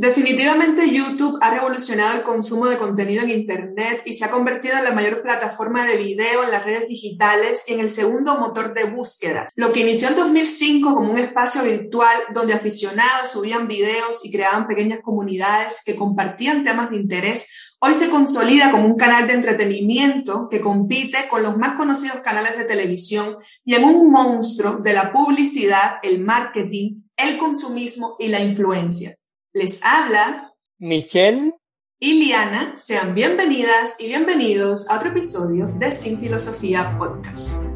Definitivamente YouTube ha revolucionado el consumo de contenido en Internet y se ha convertido en la mayor plataforma de video en las redes digitales y en el segundo motor de búsqueda. Lo que inició en 2005 como un espacio virtual donde aficionados subían videos y creaban pequeñas comunidades que compartían temas de interés, hoy se consolida como un canal de entretenimiento que compite con los más conocidos canales de televisión y en un monstruo de la publicidad, el marketing, el consumismo y la influencia. Les habla Michelle y Liana. Sean bienvenidas y bienvenidos a otro episodio de Sin Filosofía Podcast.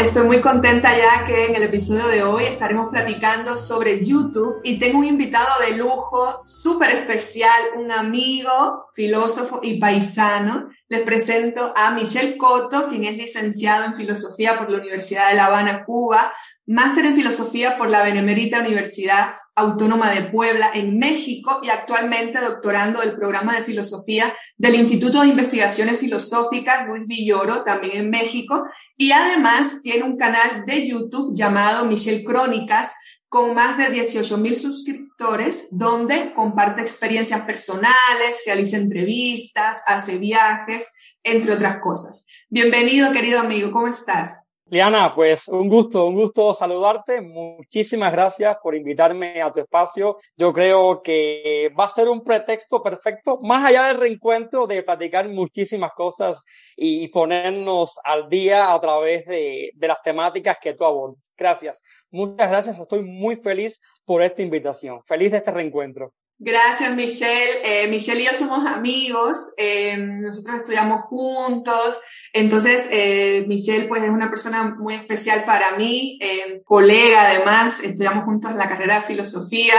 Estoy muy contenta ya que en el episodio de hoy estaremos platicando sobre YouTube y tengo un invitado de lujo súper especial, un amigo, filósofo y paisano. Les presento a Michel Coto, quien es licenciado en filosofía por la Universidad de La Habana, Cuba, máster en filosofía por la Benemérita Universidad Autónoma de Puebla en México y actualmente doctorando del programa de filosofía del Instituto de Investigaciones Filosóficas Luis Villoro, también en México, y además tiene un canal de YouTube llamado Michelle Crónicas con más de 18 mil suscriptores, donde comparte experiencias personales, realiza entrevistas, hace viajes, entre otras cosas. Bienvenido, querido amigo, ¿cómo estás? Liana, pues un gusto, un gusto saludarte. Muchísimas gracias por invitarme a tu espacio. Yo creo que va a ser un pretexto perfecto, más allá del reencuentro, de platicar muchísimas cosas y ponernos al día a través de, de las temáticas que tú abordas. Gracias. Muchas gracias. Estoy muy feliz por esta invitación. Feliz de este reencuentro. Gracias, Michelle. Eh, Michelle y yo somos amigos, eh, nosotros estudiamos juntos, entonces eh, Michelle pues es una persona muy especial para mí, colega además, estudiamos juntos la carrera de filosofía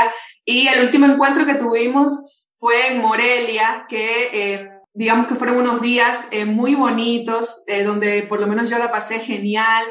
y el último encuentro que tuvimos fue en Morelia, que digamos que fueron unos días muy bonitos, donde por lo menos yo la pasé genial.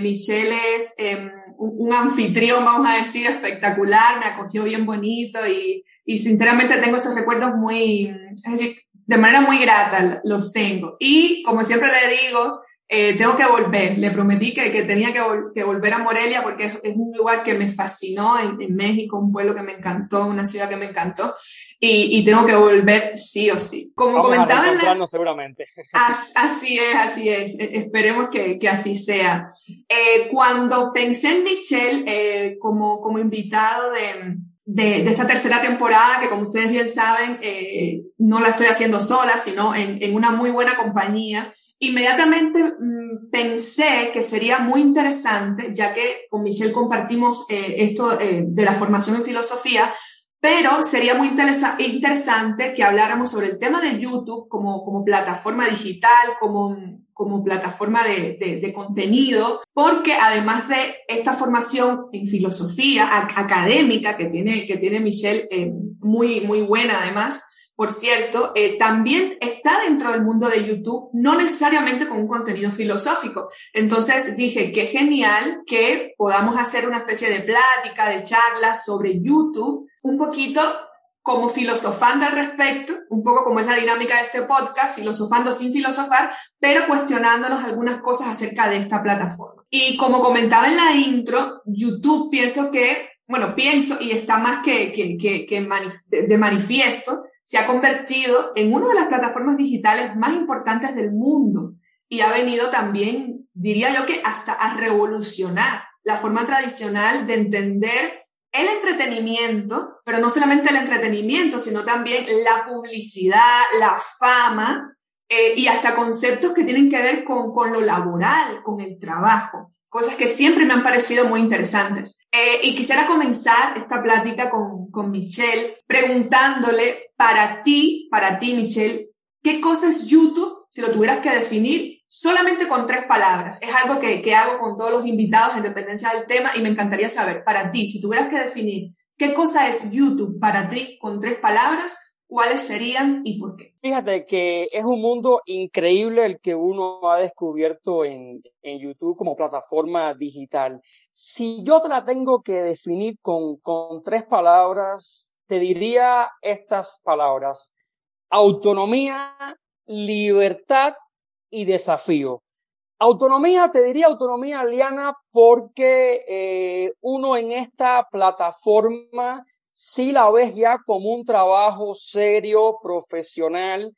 Michelle es em, un, anfitrión, vamos a decir, espectacular, me acogió bien bonito y, y sinceramente tengo esos recuerdos muy, es decir, de manera muy grata los tengo. Y como siempre le digo, eh, tengo que volver. Le prometí que, que tenía que, volver a Morelia porque es, un lugar que me fascinó en, México, un pueblo que me encantó, una ciudad que me encantó. Y, y tengo que volver sí o sí. Como Vamos comentaba. A la, seguramente. As, así es, así es. E, esperemos que, que así sea. Eh, cuando pensé en Michelle eh, como, como invitado de, de, de, esta tercera temporada, que como ustedes bien saben, eh, no la estoy haciendo sola, sino en, en una muy buena compañía. Inmediatamente mmm, pensé que sería muy interesante, ya que con Michelle compartimos eh, esto eh, de la formación en filosofía, pero sería muy interesa interesante que habláramos sobre el tema de YouTube como, como plataforma digital, como, como plataforma de, de, de, contenido, porque además de esta formación en filosofía académica que tiene, que tiene Michelle, eh, muy, muy buena además, por cierto, eh, también está dentro del mundo de YouTube, no necesariamente con un contenido filosófico. Entonces dije, qué genial que podamos hacer una especie de plática, de charla sobre YouTube, un poquito como filosofando al respecto, un poco como es la dinámica de este podcast, filosofando sin filosofar, pero cuestionándonos algunas cosas acerca de esta plataforma. Y como comentaba en la intro, YouTube pienso que, bueno, pienso y está más que, que, que, que de manifiesto, se ha convertido en una de las plataformas digitales más importantes del mundo y ha venido también, diría yo que hasta a revolucionar la forma tradicional de entender el entretenimiento, pero no solamente el entretenimiento, sino también la publicidad, la fama eh, y hasta conceptos que tienen que ver con, con lo laboral, con el trabajo cosas que siempre me han parecido muy interesantes. Eh, y quisiera comenzar esta plática con, con Michelle preguntándole para ti, para ti Michelle, ¿qué cosa es YouTube si lo tuvieras que definir solamente con tres palabras? Es algo que, hago con todos los invitados en dependencia del tema y me encantaría saber, para ti, si tuvieras que definir qué cosa es YouTube para ti con tres palabras, ¿cuáles serían y por qué? Fíjate que es un mundo increíble el que uno ha descubierto en, YouTube como plataforma digital. Si yo te la tengo que definir con tres palabras, te diría estas palabras. Autonomía, libertad y desafío. Autonomía, te diría autonomía, Liana, porque eh, uno en esta plataforma sí la ves ya como un trabajo serio, profesional.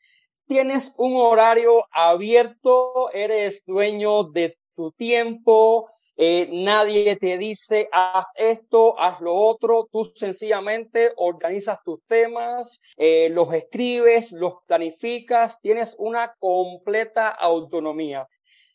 Tienes un horario abierto, eres dueño de tu tiempo, eh, nadie te dice haz esto, haz lo otro, tú sencillamente organizas tus temas, eh, los escribes, los planificas, tienes una completa autonomía.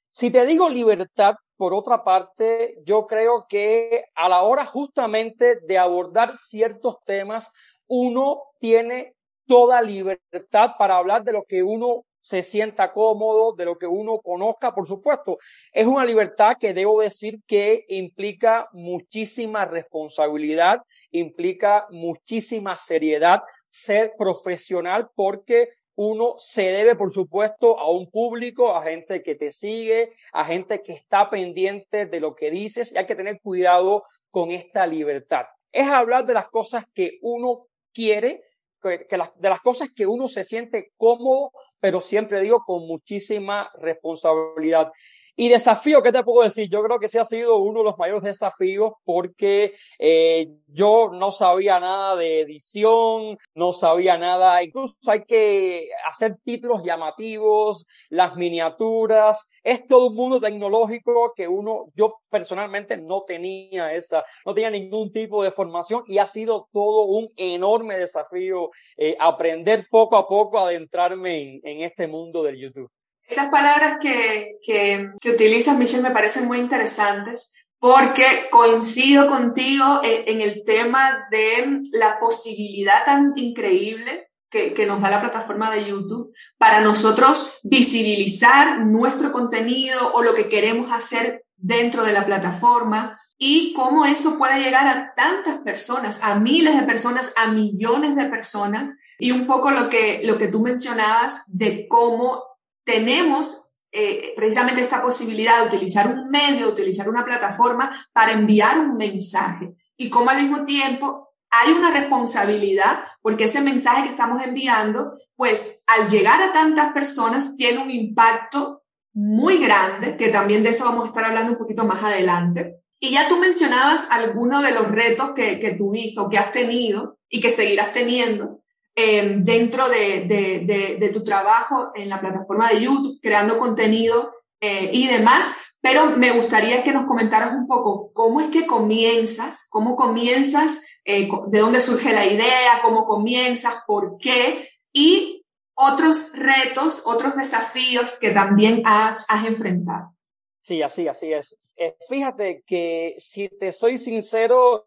Si te digo libertad, por otra parte, yo creo que a la hora justamente de abordar ciertos temas, uno tiene toda libertad para hablar de lo que uno se sienta cómodo, de lo que uno conozca, por supuesto. Es una libertad que debo decir que implica muchísima responsabilidad, implica muchísima seriedad, ser profesional porque uno se debe, por supuesto, a un público, a gente que te sigue, a gente que está pendiente de lo que dices y hay que tener cuidado con esta libertad. Es hablar de las cosas que uno quiere, de las cosas que uno se siente cómodo, pero siempre digo con muchísima responsabilidad. Y desafío, ¿qué te puedo decir? Yo creo que ese ha sido uno de los mayores desafíos porque eh, yo no sabía nada de edición, no sabía nada, incluso hay que hacer títulos llamativos, las miniaturas, es todo un mundo tecnológico que uno, yo personalmente no tenía esa, no tenía ningún tipo de formación y ha sido todo un enorme desafío eh, aprender poco a poco, adentrarme en, en este mundo del YouTube. Esas palabras que, que, que utilizas, Michelle, me parecen muy interesantes porque coincido contigo en, el tema de la posibilidad tan increíble que, que, nos da la plataforma de YouTube para nosotros visibilizar nuestro contenido o lo que queremos hacer dentro de la plataforma y cómo eso puede llegar a tantas personas, a miles de personas, a millones de personas. Y un poco lo que, lo que tú mencionabas de cómo tenemos eh, precisamente esta posibilidad de utilizar un medio, de utilizar una plataforma para enviar un mensaje y como al mismo tiempo hay una responsabilidad porque ese mensaje que estamos enviando, pues al llegar a tantas personas tiene un impacto muy grande, que también de eso vamos a estar hablando un poquito más adelante. Y ya tú mencionabas algunos de los retos que, que tuviste o que has tenido y que seguirás teniendo Em, dentro de, de, de, tu trabajo en la plataforma de YouTube, creando contenido eh, y demás. Pero me gustaría que nos comentaras un poco cómo es que comienzas, cómo comienzas, eh, de dónde surge la idea, cómo comienzas, por qué y otros retos, otros desafíos que también has, has enfrentado. Sí, así, así es. Eh, fíjate que si te soy sincero,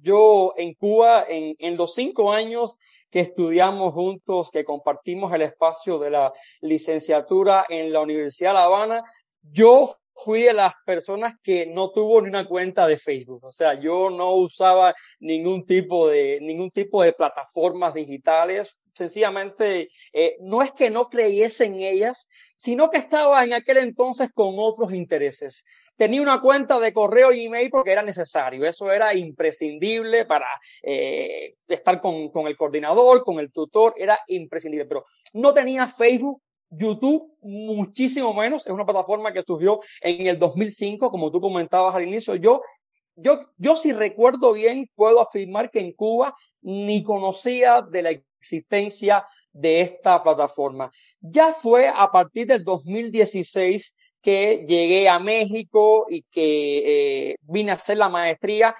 yo en Cuba, en, en los cinco años que estudiamos juntos, que compartimos el espacio de la licenciatura en la Universidad de La Habana, yo fui de las personas que no tuvo ni una cuenta de Facebook. O sea, yo no usaba ningún tipo de, ningún tipo de plataformas digitales. Sencillamente, eh, no es que no creyese en ellas, sino que estaba en aquel entonces con otros intereses tenía una cuenta de correo y email porque era necesario. Eso era imprescindible para eh, estar con, con el coordinador, con el tutor, era imprescindible. Pero no tenía Facebook, YouTube, muchísimo menos. Es una plataforma que surgió en el 2005, como tú comentabas al inicio. Yo, yo, yo si recuerdo bien, puedo afirmar que en Cuba ni conocía de la existencia de esta plataforma. Ya fue a partir del 2016 que llegué a México y que eh, vine a hacer la maestría,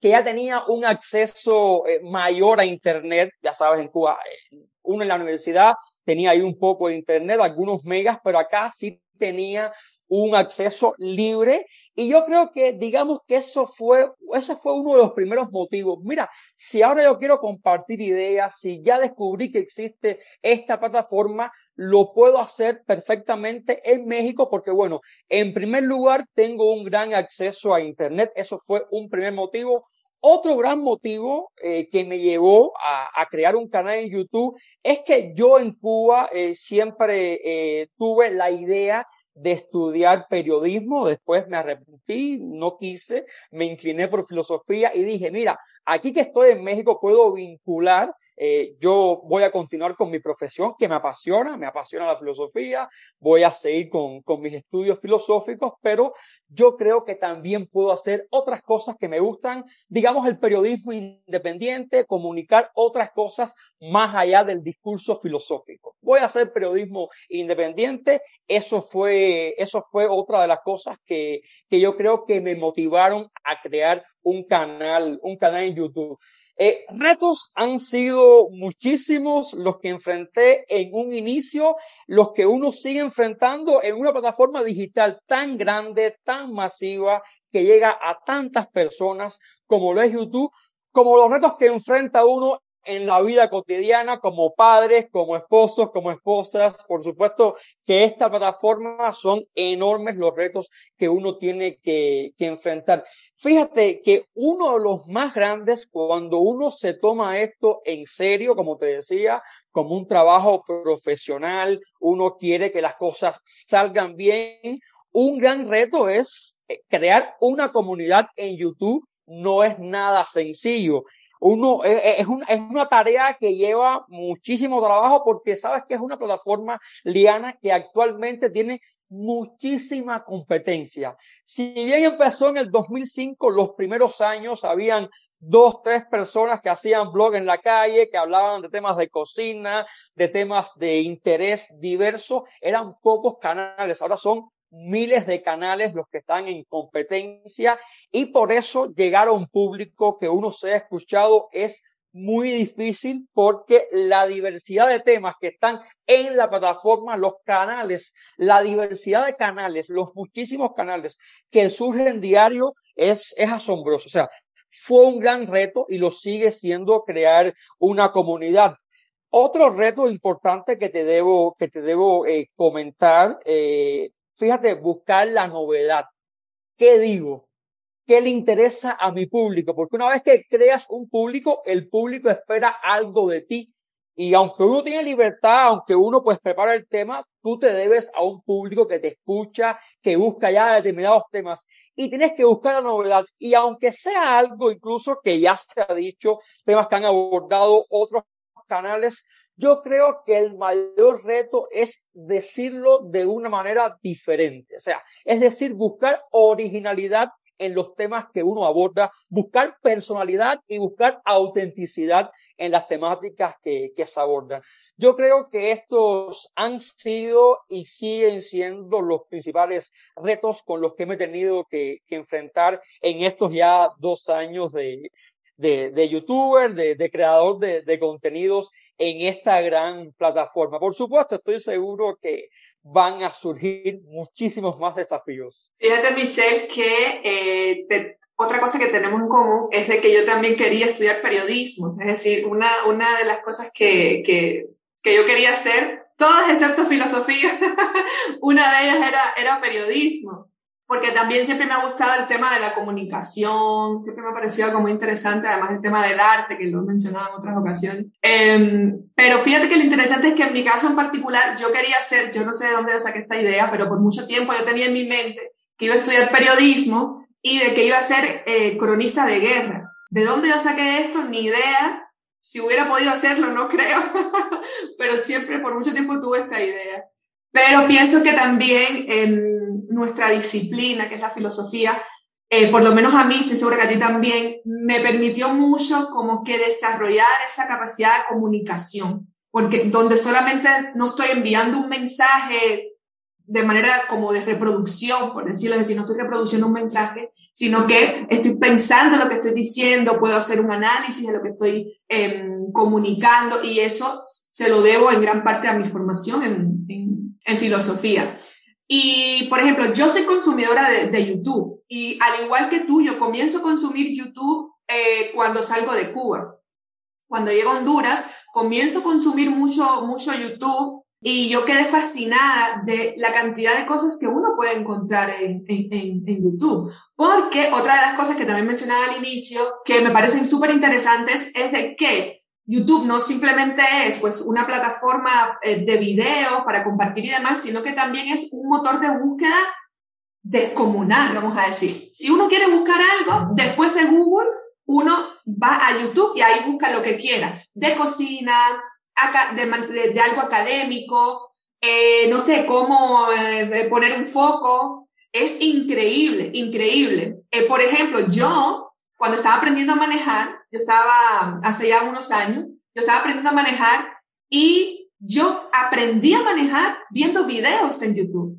que ya tenía un acceso eh, mayor a Internet, ya sabes, en Cuba, eh, uno en la universidad tenía ahí un poco de Internet, algunos megas, pero acá sí tenía un acceso libre y yo creo que digamos que eso fue ese fue uno de los primeros motivos. Mira, si ahora yo quiero compartir ideas, si ya descubrí que existe esta plataforma, lo puedo hacer perfectamente en México porque, bueno, en primer lugar, tengo un gran acceso a Internet. Eso fue un primer motivo. otro gran motivo eh, que me llevó a, crear un canal en YouTube es que yo en Cuba eh, siempre eh, tuve la idea de estudiar periodismo, después me arrepentí, no quise, me incliné por filosofía y dije, mira, aquí que estoy en México puedo vincular eh, yo voy a continuar con mi profesión que me apasiona, me apasiona la filosofía, voy a seguir con, con mis estudios filosóficos, pero yo creo que también puedo hacer otras cosas que me gustan, digamos el periodismo independiente, comunicar otras cosas más allá del discurso filosófico. Voy a hacer periodismo independiente, eso fue, eso fue otra de las cosas que, que yo creo que me motivaron a crear un canal, un canal en YouTube. Eh, retos han sido muchísimos los que enfrenté en un inicio, los que uno sigue enfrentando en una plataforma digital tan grande, tan masiva, que llega a tantas personas como lo es YouTube, como los retos que enfrenta uno en la vida cotidiana como padres, como esposos, como esposas. Por supuesto que esta plataforma son enormes los retos que uno tiene que, enfrentar. Fíjate que uno de los más grandes cuando uno se toma esto en serio, como te decía, como un trabajo profesional, uno quiere que las cosas salgan bien. Un gran reto es eh, crear una comunidad en YouTube. No es nada sencillo uno, eh, eh, es, es una tarea que lleva muchísimo trabajo porque sabes que es una plataforma liana que actualmente tiene muchísima competencia. Si bien empezó en el 2005, los primeros años habían dos, tres personas que hacían blog en la calle, que hablaban de temas de cocina, de temas de interés diverso, eran pocos canales, ahora son miles de canales los que están en competencia y por eso llegar a un público que uno sea escuchado es muy difícil porque la diversidad de temas que están en la plataforma, los canales, la diversidad de canales, los muchísimos canales que surgen diario es, es asombroso. O sea, fue un gran reto y lo sigue siendo crear una comunidad. Otro reto importante que te debo, que te debo eh, comentar eh, fíjate, buscar la novedad. ¿Qué digo? ¿Qué le interesa a mi público? Porque una vez que creas un público, el público espera algo de ti. Y aunque uno tiene libertad, aunque uno pues prepara el tema, tú te debes a un público que te escucha, que busca ya determinados temas y tienes que buscar la novedad. Y aunque sea algo incluso que ya se ha dicho, temas que han abordado otros canales, yo creo que el mayor reto es decirlo de una manera diferente, o sea, es decir, buscar originalidad en los temas que uno aborda, buscar personalidad y buscar autenticidad en las temáticas que, que se abordan. Yo creo que estos han sido y siguen siendo los principales retos con los que me he tenido que, que enfrentar en estos ya dos años de, de, de youtuber, de, de creador de, de, contenidos en esta gran plataforma. Por supuesto, estoy seguro que van a surgir muchísimos más desafíos. Fíjate, Michelle, que eh, otra cosa que tenemos en común es de que yo también quería estudiar periodismo. Es decir, una, una de las cosas que, que, que yo quería hacer, todas excepto filosofía, una de ellas era, era periodismo porque también siempre me ha gustado el tema de la comunicación, siempre me ha parecido como interesante, además el tema del arte, que lo he mencionado en otras ocasiones. Eh, pero fíjate que lo interesante es que en mi caso en particular, yo quería ser, yo no sé de dónde saqué esta idea, pero por mucho tiempo yo tenía en mi mente que iba a estudiar periodismo y de que iba a ser eh, cronista de guerra. ¿De dónde yo saqué esto? Ni idea. Si hubiera podido hacerlo, no creo, pero siempre por mucho tiempo tuve esta idea. Pero pienso que también en nuestra disciplina, que es la filosofía, eh, por lo menos a mí, estoy segura que a ti también, me permitió mucho como que desarrollar esa capacidad de comunicación, porque donde solamente no estoy enviando un mensaje de manera como de reproducción, por decirlo así, no estoy reproduciendo un mensaje, sino que estoy pensando lo que estoy diciendo, puedo hacer un análisis de lo que estoy eh, comunicando y eso se lo debo en gran parte a mi formación en, en filosofía. Y, por ejemplo, yo soy consumidora de, YouTube y al igual que tú, yo comienzo a consumir YouTube eh, cuando salgo de Cuba. Cuando llego a Honduras, comienzo a consumir mucho, mucho YouTube y yo quedé fascinada de la cantidad de cosas que uno puede encontrar en, en, en, YouTube. Porque otra de las cosas que también mencionaba al inicio, que me parecen súper interesantes, es de que YouTube no simplemente es pues una plataforma eh, de video para compartir y demás, sino que también es un motor de búsqueda descomunal, vamos a decir. Si uno quiere buscar algo, después de Google, uno va a YouTube y ahí busca lo que quiera, de cocina, de, algo académico, eh, no sé, cómo eh, poner un foco. Es increíble, increíble. Eh, por ejemplo, yo, cuando estaba aprendiendo a manejar, yo estaba hace ya unos años, yo estaba aprendiendo a manejar y yo aprendí a manejar viendo videos en YouTube.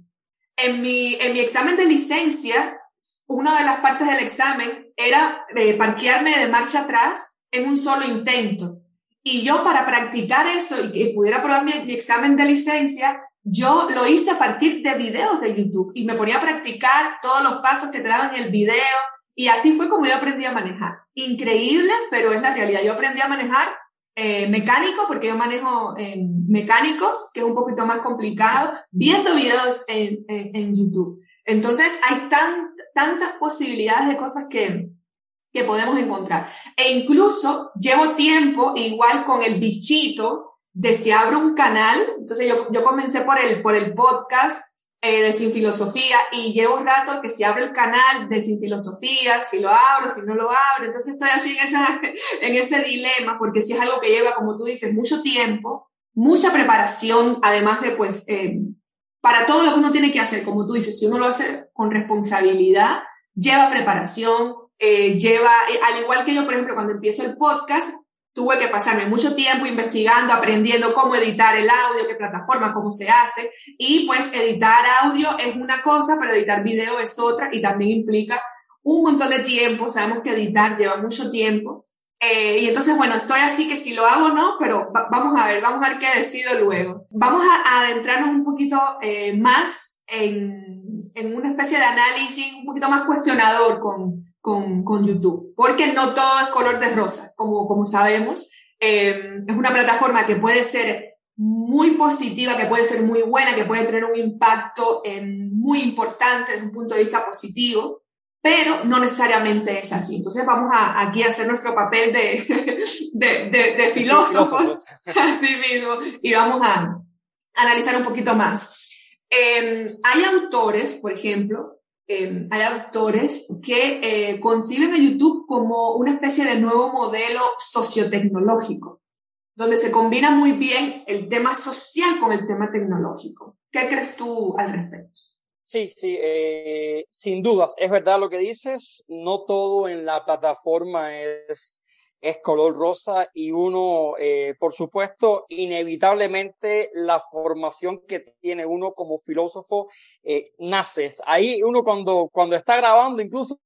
En mi, en mi examen de licencia, una de las partes del examen era parquearme de marcha atrás en un solo intento. Y yo para practicar eso y que pudiera probar mi, examen de licencia, yo lo hice a partir de videos de YouTube y me ponía a practicar todos los pasos que te daban en el video y así fue como yo aprendí a manejar. Increíble, pero es la realidad. Yo aprendí a manejar eh, mecánico, porque yo manejo eh, mecánico, que es un poquito más complicado, viendo videos en, en, en YouTube. Entonces hay tan, tantas posibilidades de cosas que, que podemos encontrar. E incluso llevo tiempo igual con el bichito de si abro un canal. Entonces yo, yo comencé por el, por el podcast eh, de Sin Filosofía y llevo un rato que si abro el canal de Sin Filosofía, si lo abro, si no lo abro. Entonces estoy así en, esa, en ese dilema porque si es algo que lleva, como tú dices, mucho tiempo, mucha preparación, además de pues... Eh, para todo lo que uno tiene que hacer, como tú dices, si uno lo hace con responsabilidad, lleva preparación, eh, lleva, eh, al igual que yo, por ejemplo, cuando empiezo el podcast, tuve que pasarme mucho tiempo investigando, aprendiendo cómo editar el audio, qué plataforma, cómo se hace. Y pues editar audio es una cosa, pero editar video es otra y también implica un montón de tiempo. Sabemos que editar lleva mucho tiempo. Eh, y entonces, bueno, estoy así que si lo hago o no, pero vamos a ver, vamos a ver qué decido luego. Vamos a, adentrarnos un poquito más en, en una especie de análisis un poquito más cuestionador con, con, con YouTube, porque no todo es color de rosa, como, como sabemos. Eh, es una plataforma que puede ser muy positiva, que puede ser muy buena, que puede tener un impacto en, muy importante desde un punto de vista positivo, pero no necesariamente es así. Entonces vamos a, aquí a hacer nuestro papel de, de, de, filósofos, así mismo, y vamos a analizar un poquito más. Eh, hay autores, por ejemplo, Em, hay autores que eh, conciben a YouTube como una especie de nuevo modelo sociotecnológico, donde se combina muy bien el tema social con el tema tecnológico. ¿Qué crees tú al respecto? Sí, sí, eh, sin dudas, es verdad lo que dices, no todo en la plataforma es es color rosa y uno, eh, por supuesto, inevitablemente la formación que tiene uno como filósofo eh, nace. Ahí uno cuando, cuando está grabando, incluso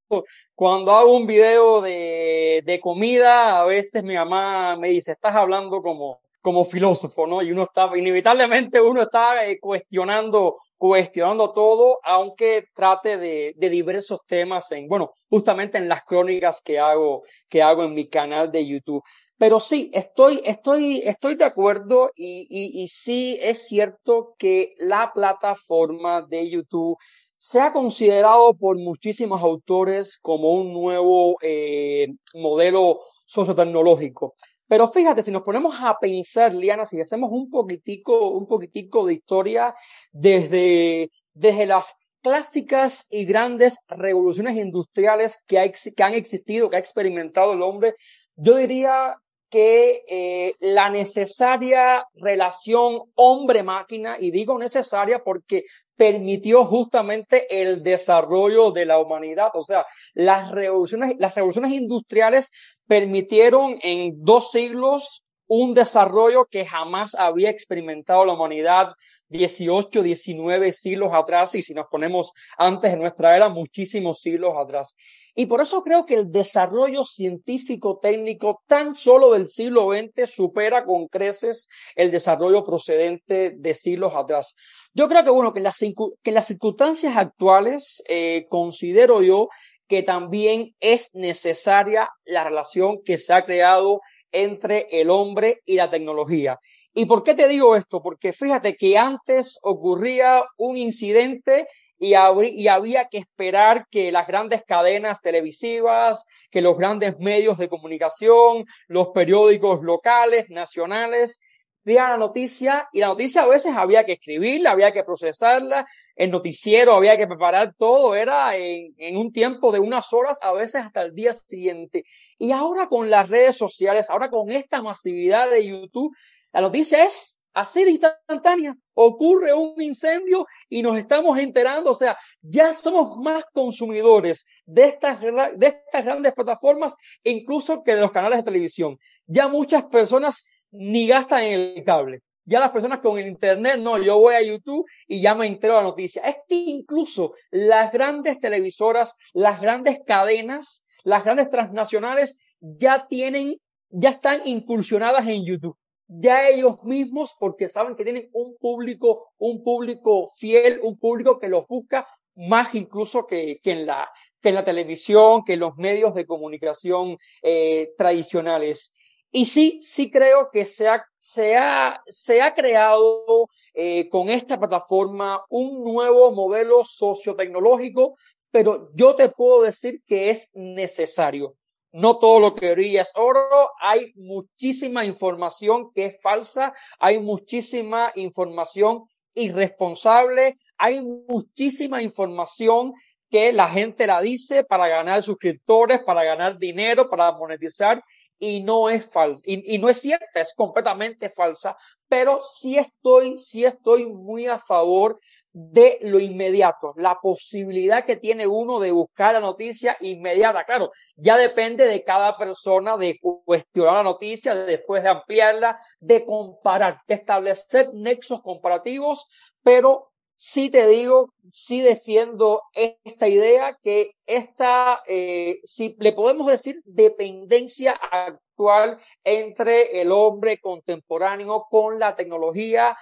cuando hago un video de, de comida, a veces mi mamá me dice, estás hablando como, como filósofo, ¿no? Y uno está, inevitablemente uno está eh, cuestionando cuestionando todo, aunque trate de, diversos temas en, bueno, justamente en las crónicas que hago, que hago en mi canal de YouTube. Pero sí, estoy, estoy, estoy de acuerdo y, y, y sí es cierto que la plataforma de YouTube se ha considerado por muchísimos autores como un nuevo eh, modelo sociotecnológico. Pero fíjate, si nos ponemos a pensar, Liana, si hacemos un poquitico, un poquitico de historia desde, desde las clásicas y grandes revoluciones industriales que, que han existido, que ha experimentado el hombre, yo diría que eh, la necesaria relación hombre-máquina, y digo necesaria porque permitió justamente el desarrollo de la humanidad. O sea, las revoluciones, las revoluciones industriales permitieron en dos siglos un desarrollo que jamás había experimentado la humanidad 18, 19 siglos atrás y si nos ponemos antes de nuestra era, muchísimos siglos atrás. Y por eso creo que el desarrollo científico técnico tan solo del siglo XX supera con creces el desarrollo procedente de siglos atrás. Yo creo que, bueno, que en las, que las circunstancias actuales eh, considero yo que también es necesaria la relación que se ha creado entre el hombre y la tecnología. ¿Y por qué te digo esto? Porque fíjate que antes ocurría un incidente y, había que esperar que las grandes cadenas televisivas, que los grandes medios de comunicación, los periódicos locales, nacionales, dieran la noticia y la noticia a veces había que escribirla, había que procesarla, el noticiero había que preparar todo, era en un tiempo de unas horas, a veces hasta el día siguiente. Y ahora con las redes sociales, ahora con esta masividad de YouTube, la noticia es así de instantánea. Ocurre un incendio y nos estamos enterando. O sea, ya somos más consumidores de estas, de estas grandes plataformas, incluso que de los canales de televisión. Ya muchas personas ni gastan en el cable. Ya las personas con el Internet, no, yo voy a YouTube y ya me entero la noticia. Es que incluso las grandes televisoras, las grandes cadenas, las grandes transnacionales ya tienen, ya están incursionadas en YouTube ya ellos mismos, porque saben que tienen un público, un público fiel, un público que los busca más incluso que, que en la que en la televisión, que en los medios de comunicación eh, tradicionales. Y sí, sí creo que se ha, se ha, se ha creado eh, con esta plataforma un nuevo modelo sociotecnológico, pero yo te puedo decir que es necesario. No todo lo que brilla es oro, hay muchísima información que es falsa, hay muchísima información irresponsable, hay muchísima información que la gente la dice para ganar suscriptores, para ganar dinero, para monetizar y no es falsa y, y, no es cierta, es completamente falsa, pero sí estoy, sí estoy muy a favor de lo inmediato, la posibilidad que tiene uno de buscar la noticia inmediata. Claro, ya depende de cada persona de cuestionar la noticia, después de ampliarla, de comparar, de establecer nexos comparativos, pero sí te digo, sí defiendo esta idea que esta, eh, si le podemos decir dependencia actual entre el hombre contemporáneo con la tecnología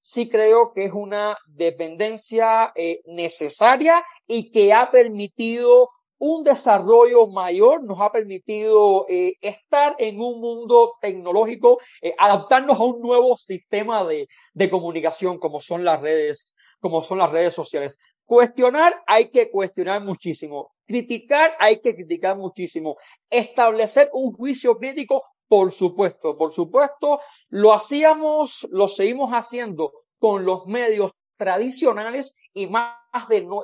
sí creo que es una dependencia eh, necesaria y que ha permitido un desarrollo mayor, nos ha permitido eh, estar en un mundo tecnológico, eh, adaptarnos a un nuevo sistema de, de comunicación como son las redes, como son las redes sociales. Cuestionar hay que cuestionar muchísimo. Criticar hay que criticar muchísimo. Establecer un juicio crítico por supuesto, por supuesto, lo hacíamos, lo seguimos haciendo con los medios tradicionales y más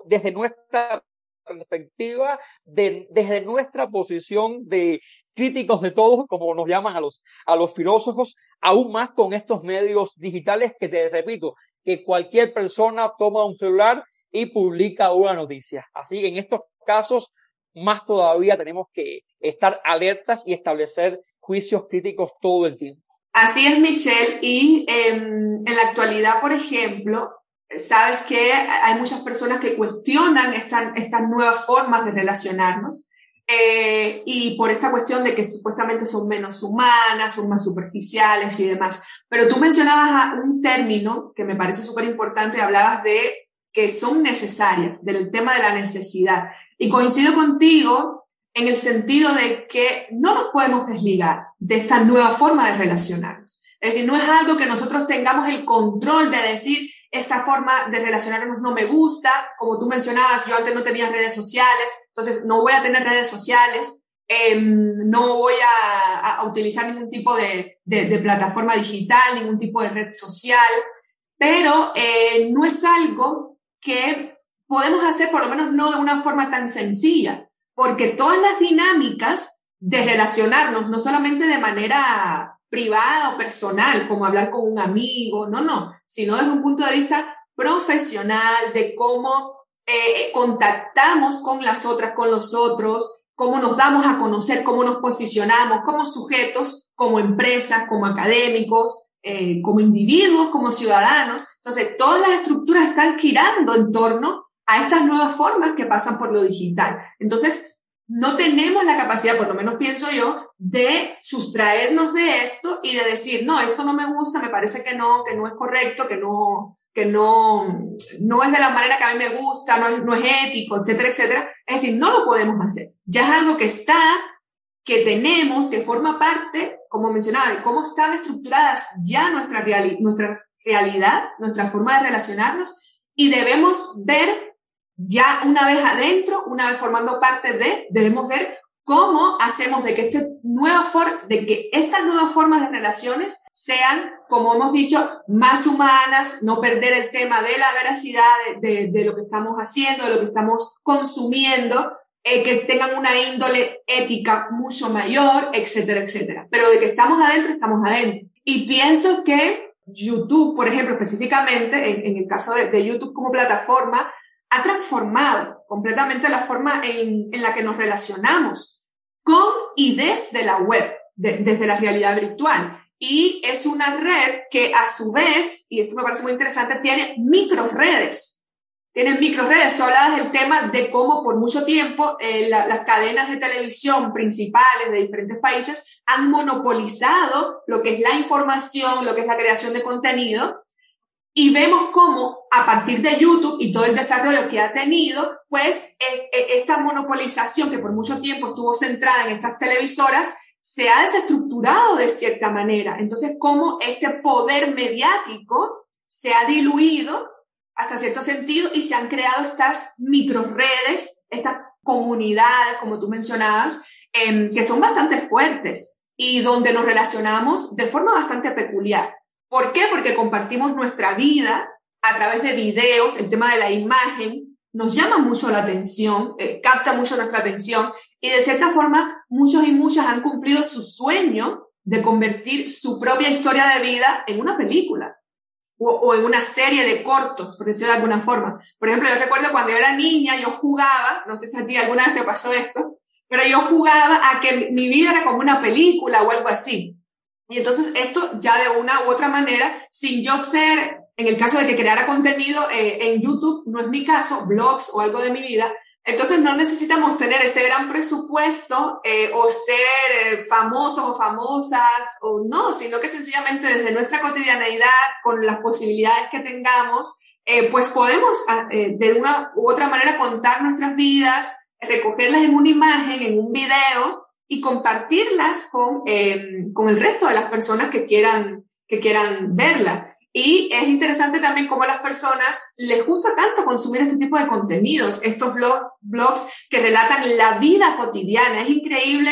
desde nuestra perspectiva, desde nuestra posición de críticos de todos, como nos llaman a los, a los filósofos, aún más con estos medios digitales que te repito, que cualquier persona toma un celular y publica una noticia. Así en estos casos, más todavía tenemos que estar alertas y establecer juicios críticos todo el tiempo. Así es, Michelle. Y em, en la actualidad, por ejemplo, sabes que hay muchas personas que cuestionan estas nuevas formas de relacionarnos eh, y por esta cuestión de que supuestamente son menos humanas, son más superficiales y demás. Pero tú mencionabas un término que me parece súper importante, hablabas de que son necesarias, del tema de la necesidad. Y coincido contigo en el sentido de que no nos podemos desligar de esta nueva forma de relacionarnos. Es decir, no es algo que nosotros tengamos el control de decir, esta forma de relacionarnos no me gusta, como tú mencionabas, yo antes no tenía redes sociales, entonces no voy a tener redes sociales, em, no voy a, utilizar ningún tipo de, plataforma digital, ningún tipo de red social, pero eh, no es algo que podemos hacer, por lo menos no de una forma tan sencilla porque todas las dinámicas de relacionarnos, no solamente de manera privada o personal, como hablar con un amigo, no, no, sino desde un punto de vista profesional, de cómo eh, contactamos con las otras, con los otros, cómo nos damos a conocer, cómo nos posicionamos como sujetos, como empresas, como académicos, eh, como individuos, como ciudadanos. Entonces, todas las estructuras están girando en torno a estas nuevas formas que pasan por lo digital. Entonces, no tenemos la capacidad, por lo menos pienso yo, de sustraernos de esto y de decir, no, esto no me gusta, me parece que no, que no es correcto, que no, que no, no es de la manera que a mí me gusta, no es, no es ético, etcétera, etcétera. Es decir, no lo podemos hacer. Ya es algo que está, que tenemos, que forma parte como mencionaba, de cómo están estructuradas ya nuestra, nuestra realidad, nuestra forma de relacionarnos y debemos ver ya una vez adentro, una vez formando parte de, debemos ver cómo hacemos de que, este nueva de que estas nuevas formas de relaciones sean, como hemos dicho, más humanas, no perder el tema de la veracidad de, lo que estamos haciendo, de lo que estamos consumiendo, eh, que tengan una índole ética mucho mayor, etcétera, etcétera. Pero de que estamos adentro, estamos adentro. Y pienso que YouTube, por ejemplo, específicamente, en, el caso de YouTube como plataforma, ha transformado completamente la forma en, la que nos relacionamos con y desde la web, desde la realidad virtual. Y es una red que a su vez, y esto me parece muy interesante, tiene micro redes. Tiene micro redes. Tú hablabas del tema de cómo por mucho tiempo eh, las cadenas de televisión principales de diferentes países han monopolizado lo que es la información, lo que es la creación de contenido, y vemos cómo a partir de YouTube y todo el desarrollo que ha tenido, pues e, e, esta monopolización que por mucho tiempo estuvo centrada en estas televisoras, se ha desestructurado de cierta manera. Entonces, cómo este poder mediático se ha diluido hasta cierto sentido y se han creado estas microredes, estas comunidades, como tú mencionabas, em, que son bastante fuertes y donde nos relacionamos de forma bastante peculiar. ¿Por qué? Porque compartimos nuestra vida a través de videos, el tema de la imagen nos llama mucho la atención, eh, capta mucho nuestra atención y de cierta forma muchos y muchas han cumplido su sueño de convertir su propia historia de vida en una película o, en una serie de cortos, por decirlo de alguna forma. Por ejemplo, yo recuerdo cuando yo era niña, yo jugaba, no sé si a ti alguna vez te pasó esto, pero yo jugaba a que mi vida era como una película o algo así. Y entonces esto ya de una u otra manera, sin yo ser, en el caso de que creara contenido eh, en YouTube, no es mi caso, blogs o algo de mi vida, entonces no necesitamos tener ese gran presupuesto eh, o ser eh, famosos o famosas o no, sino que sencillamente desde nuestra cotidianeidad, con las posibilidades que tengamos, pues podemos ah, de una u otra manera contar nuestras vidas, recogerlas en una imagen, en un video y compartirlas con, eh, con el resto de las personas que quieran, que quieran verla. Y es interesante también cómo a las personas les gusta tanto consumir este tipo de contenidos, estos blogs, blogs que relatan la vida cotidiana. Es increíble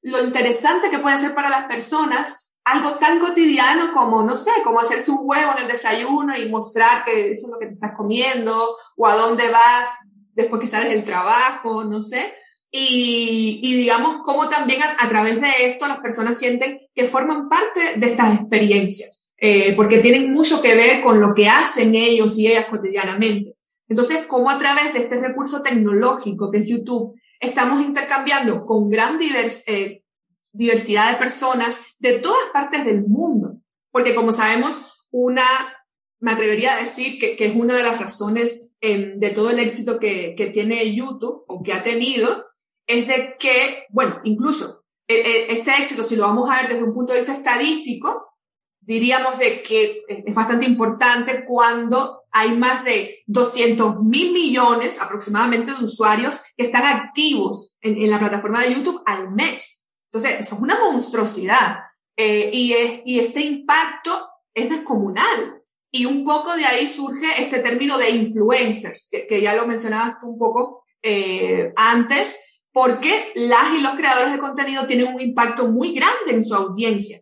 lo interesante que puede ser para las personas algo tan cotidiano como, no sé, como hacerse un huevo en el desayuno y mostrar que eso es lo que te estás comiendo o a dónde vas después que sales del trabajo, no sé. Y, y, digamos cómo también a, través de esto las personas sienten que forman parte de estas experiencias, eh, porque tienen mucho que ver con lo que hacen ellos y ellas cotidianamente. Entonces, cómo a través de este recurso tecnológico que es YouTube, estamos intercambiando con gran eh, diversidad de personas de todas partes del mundo, porque como sabemos, una, me atrevería a decir que, que es una de las razones eh, de todo el éxito que, que tiene YouTube o que ha tenido, es de que, bueno, incluso eh, eh, este éxito, si lo vamos a ver desde un punto de vista estadístico, diríamos de que es bastante importante cuando hay más de 200 mil millones aproximadamente de usuarios que están activos en, la plataforma de YouTube al mes. Entonces, eso es una monstruosidad. Eh, y, es, y este impacto es descomunal. Y un poco de ahí surge este término de influencers, que, ya lo mencionabas tú un poco antes, porque las y los creadores de contenido tienen un impacto muy grande en su audiencia.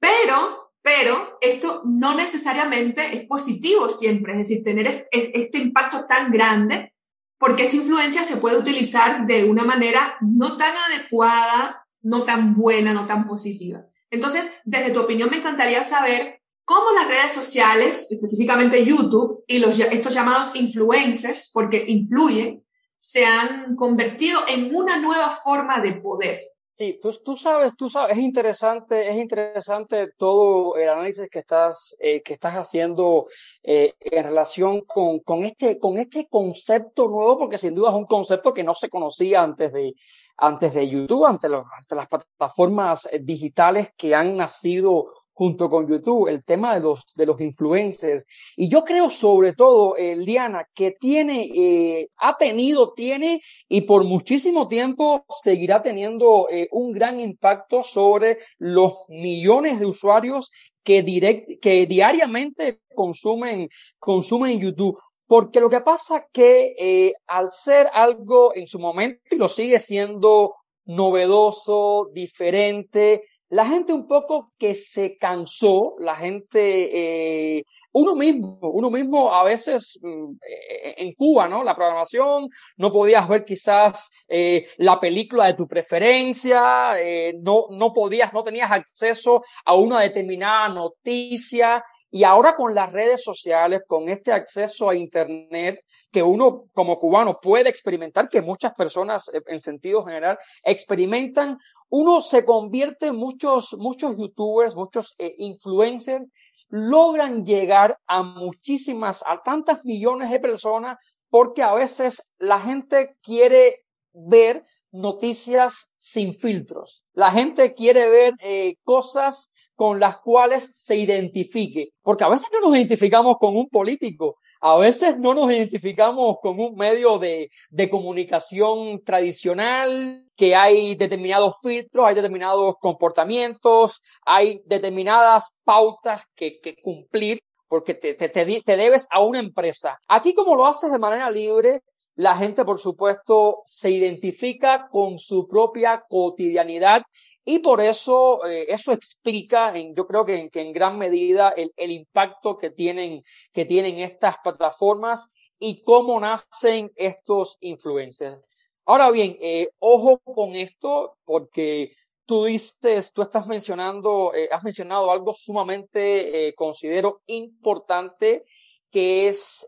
Pero, pero esto no necesariamente es positivo siempre, es decir, tener este impacto tan grande, porque esta influencia se puede utilizar de una manera no tan adecuada, no tan buena, no tan positiva. Entonces, desde tu opinión, me encantaría saber cómo las redes sociales, específicamente YouTube, y los, estos llamados influencers, porque influyen, se han convertido en una nueva forma de poder. Sí, tú, tú sabes, tú sabes, es interesante, es interesante todo el análisis que estás, eh, que estás haciendo eh, en relación con, con, este, con este concepto nuevo, porque sin duda es un concepto que no se conocía antes de, antes de YouTube, ante, ante las plataformas digitales que han nacido junto con YouTube, el tema de los, de los influencers. Y yo creo sobre todo, eh, Liana, que tiene, eh, ha tenido, tiene y por muchísimo tiempo seguirá teniendo eh, un gran impacto sobre los millones de usuarios que, direct, que diariamente consumen, consumen YouTube. Porque lo que pasa que eh, al ser algo en su momento y lo sigue siendo novedoso, diferente, la gente un poco que se cansó, la gente, eh, uno mismo, uno mismo a veces mm, eh, en Cuba, ¿no? La programación, no podías ver quizás eh, la película de tu preferencia, no, no podías, no tenías acceso a una determinada noticia. Y ahora con las redes sociales, con este acceso a Internet, que uno como cubano puede experimentar, que muchas personas en sentido general experimentan, uno se convierte, muchos, muchos youtubers, muchos eh, influencers logran llegar a muchísimas, a tantas millones de personas porque a veces la gente quiere ver noticias sin filtros. La gente quiere ver eh, cosas con las cuales se identifique, porque a veces no nos identificamos con un político, a veces no nos identificamos con un medio de, de comunicación tradicional, que hay determinados filtros, hay determinados comportamientos, hay determinadas pautas que, cumplir porque te, te, te, debes a una empresa. Aquí como lo haces de manera libre, la gente, por supuesto, se identifica con su propia cotidianidad y por eso, eh, eso explica, en, yo creo que en, gran medida, el, impacto que tienen, que tienen estas plataformas y cómo nacen estos influencers. Ahora bien, eh, ojo con esto, porque tú dices, tú estás mencionando, eh, has mencionado algo sumamente, considero importante, que es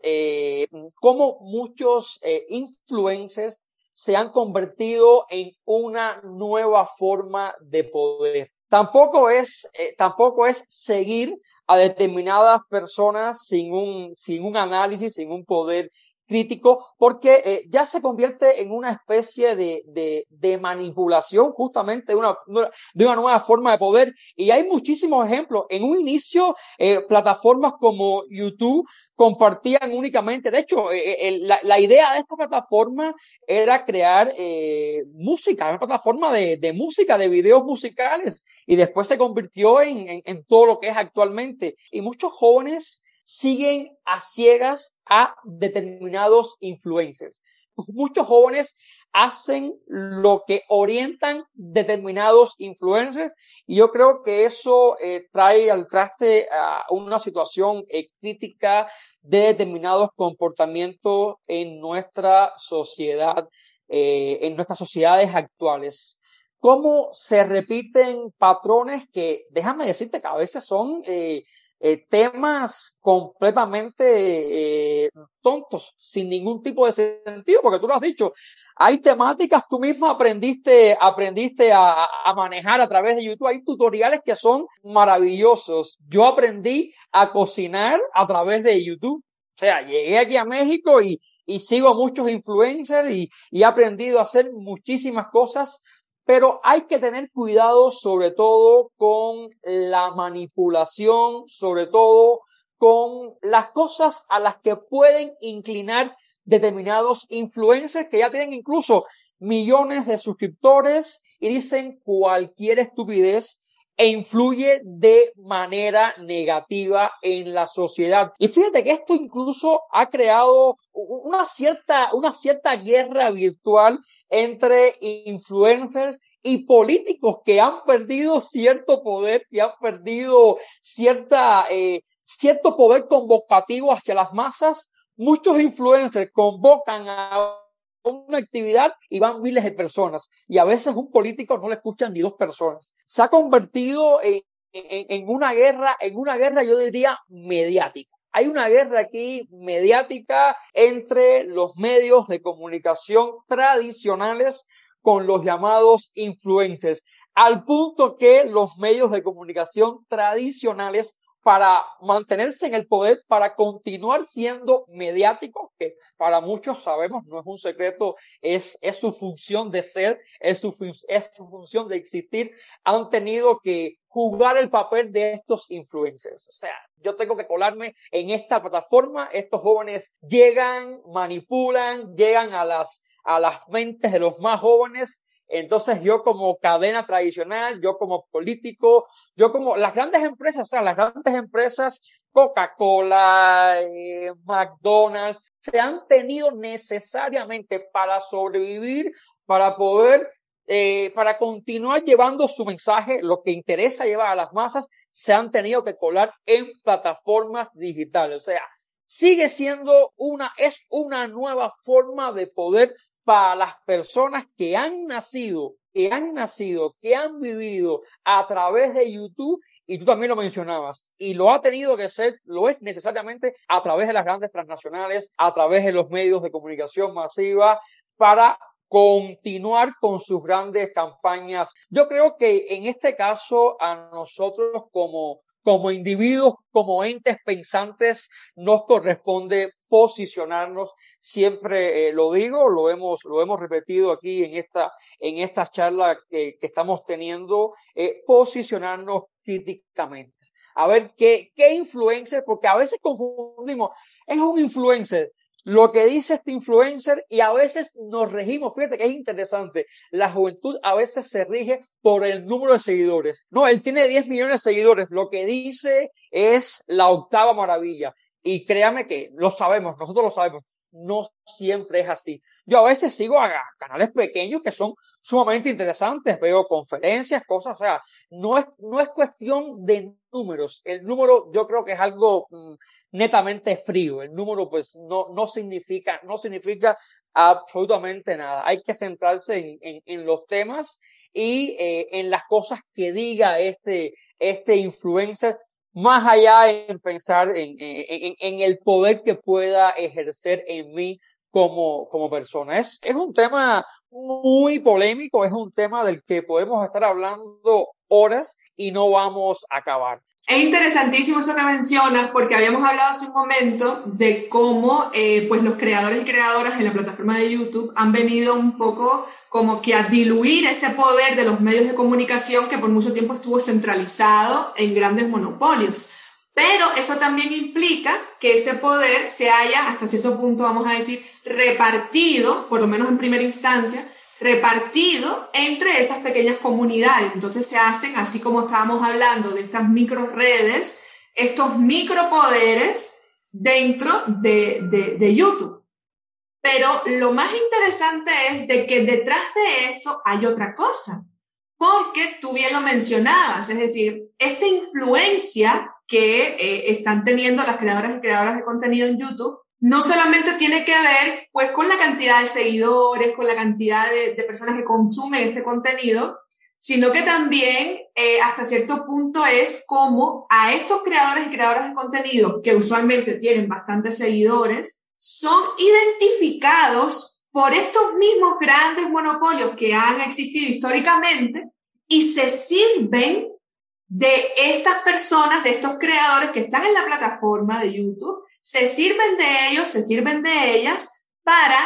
cómo muchos influencers se han convertido en una nueva forma de poder. Tampoco es, eh, tampoco es seguir a determinadas personas sin un, sin un análisis, sin un poder crítico, porque eh, ya se convierte en una especie de, de, manipulación justamente de una, de una nueva forma de poder. Y hay muchísimos ejemplos. En un inicio, eh, plataformas como YouTube compartían únicamente, de hecho, eh, eh la, idea de esta plataforma era crear música, una plataforma de, de, música, de videos musicales, y después se convirtió en, en, en todo lo que es actualmente. Y muchos jóvenes siguen a ciegas a determinados influencers. Muchos jóvenes hacen lo que orientan determinados influencers y yo creo que eso eh, trae al traste a una situación eh, crítica de determinados comportamientos en nuestra sociedad, eh, en nuestras sociedades actuales. Cómo se repiten patrones que, déjame decirte que a veces son eh, temas completamente eh, tontos, sin ningún tipo de sentido, porque tú lo has dicho, hay temáticas, tú mismo aprendiste, aprendiste a, a, manejar a través de YouTube, hay tutoriales que son maravillosos. Yo aprendí a cocinar a través de YouTube. O sea, llegué aquí a México y, y sigo a muchos influencers y, y he aprendido a hacer muchísimas cosas pero hay que tener cuidado sobre todo con la manipulación, sobre todo con las cosas a las que pueden inclinar determinados influencers que ya tienen incluso millones de suscriptores y dicen cualquier estupidez e influye de manera negativa en la sociedad. Y fíjate que esto incluso ha creado una cierta, una cierta guerra virtual entre influencers y políticos que han perdido cierto poder, que han perdido cierta, eh, cierto poder convocativo hacia las masas. Muchos influencers convocan a una actividad y van miles de personas. Y a veces un político no le escuchan ni dos personas. Se ha convertido en, en, en una guerra, en una guerra yo diría mediática. Hay una guerra aquí mediática entre los medios de comunicación tradicionales con los llamados influencers, al punto que los medios de comunicación tradicionales para mantenerse en el poder, para continuar siendo mediáticos, que para muchos sabemos, no es un secreto, es, es su función de ser, es su, es su función de existir, han tenido que jugar el papel de estos influencers. O sea, yo tengo que colarme en esta plataforma, estos jóvenes llegan, manipulan, llegan a las, a las mentes de los más jóvenes entonces yo como cadena tradicional, yo como político, yo como las grandes empresas, o sea, las grandes empresas, Coca-Cola, eh, McDonald's, se han tenido necesariamente para sobrevivir, para poder, eh, para continuar llevando su mensaje, lo que interesa llevar a las masas, se han tenido que colar en plataformas digitales. O sea, sigue siendo una, es una nueva forma de poder para las personas que han nacido, que han nacido, que han vivido a través de YouTube, y tú también lo mencionabas, y lo ha tenido que ser, lo es necesariamente a través de las grandes transnacionales, a través de los medios de comunicación masiva, para continuar con sus grandes campañas. Yo creo que en este caso a nosotros como como individuos, como entes pensantes, nos corresponde posicionarnos. Siempre eh, lo digo, lo hemos, lo hemos repetido aquí en esta, en esta charla que, estamos teniendo, eh, posicionarnos críticamente. A ver qué, qué influencer, porque a veces confundimos, es un influencer, lo que dice este influencer y a veces nos regimos, fíjate que es interesante, la juventud a veces se rige por el número de seguidores. No, él tiene 10 millones de seguidores, lo que dice es la octava maravilla. Y créame que lo sabemos, nosotros lo sabemos, no siempre es así. Yo a veces sigo a canales pequeños que son sumamente interesantes, veo conferencias, cosas, o sea, no es, no es cuestión de números. El número yo creo que es algo mm, netamente frío. El número pues no, no significa, no significa absolutamente nada. Hay que centrarse en, en, en los temas y eh, en las cosas que diga este, este influencer, más allá de pensar en, en, en, el poder que pueda ejercer en mí como, como persona. Es, es un tema muy polémico, es un tema del que podemos estar hablando horas y no vamos a acabar. Es interesantísimo eso que mencionas porque habíamos hablado hace un momento de cómo eh, pues los creadores y creadoras en la plataforma de YouTube han venido un poco como que a diluir ese poder de los medios de comunicación que por mucho tiempo estuvo centralizado en grandes monopolios. Pero eso también implica que ese poder se haya, hasta cierto punto, vamos a decir, repartido, por lo menos en primera instancia, repartido entre esas pequeñas comunidades. Entonces se hacen, así como estábamos hablando de estas micro redes, estos micropoderes dentro de, de, YouTube. Pero lo más interesante es de que detrás de eso hay otra cosa, porque tú bien lo mencionabas, es decir, esta influencia que eh, están teniendo las creadoras y creadoras de contenido en YouTube no solamente tiene que ver pues con la cantidad de seguidores, con la cantidad de, personas que consumen este contenido, sino que también eh, hasta cierto punto es como a estos creadores y creadoras de contenido, que usualmente tienen bastantes seguidores, son identificados por estos mismos grandes monopolios que han existido históricamente y se sirven de estas personas, de estos creadores que están en la plataforma de YouTube se sirven de ellos, se sirven de ellas para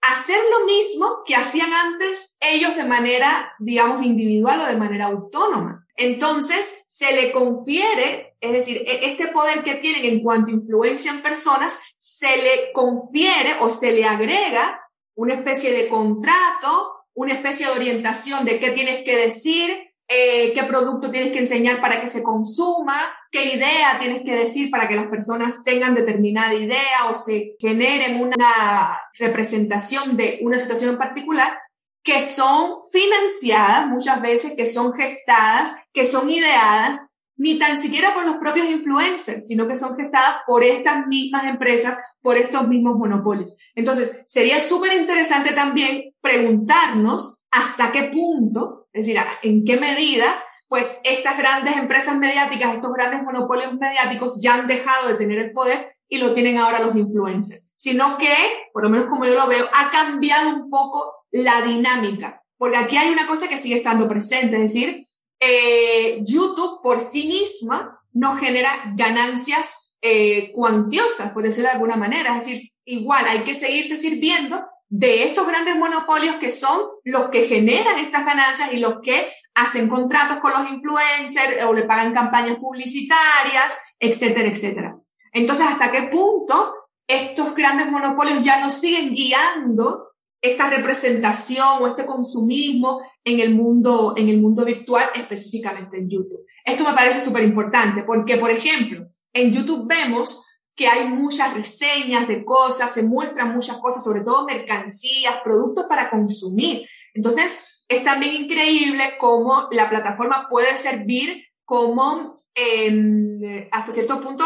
hacer lo mismo que hacían antes ellos de manera, digamos, individual o de manera autónoma. Entonces, se le confiere, es decir, e-, este poder que tienen en cuanto influencia en personas, se le confiere o se le agrega una especie de contrato, una especie de orientación de qué tienes que decir, eh, qué producto tienes que enseñar para que se consuma, qué idea tienes que decir para que las personas tengan determinada idea o se generen una representación de una situación en particular, que son financiadas muchas veces, que son gestadas, que son ideadas ni tan siquiera por los propios influencers, sino que son gestadas por estas mismas empresas, por estos mismos monopolios. Entonces, sería súper interesante también preguntarnos hasta qué punto, es decir, en qué medida, pues estas grandes empresas mediáticas, estos grandes monopolios mediáticos ya han dejado de tener el poder y lo tienen ahora los influencers, sino que, por lo menos como yo lo veo, ha cambiado un poco la dinámica, porque aquí hay una cosa que sigue estando presente, es decir, eh, YouTube por sí misma no genera ganancias eh, cuantiosas, por decirlo de alguna manera. Es decir, igual hay que seguirse sirviendo de estos grandes monopolios que son los que generan estas ganancias y los que hacen contratos con los influencers o le pagan campañas publicitarias, etcétera, etcétera. Entonces, ¿hasta qué punto estos grandes monopolios ya nos siguen guiando esta representación o este consumismo en el mundo, en el mundo virtual, específicamente en YouTube. Esto me parece súper importante porque, por ejemplo, en YouTube vemos que hay muchas reseñas de cosas, se muestran muchas cosas, sobre todo mercancías, productos para consumir. Entonces, es también increíble cómo la plataforma puede servir como, eh, hasta cierto punto,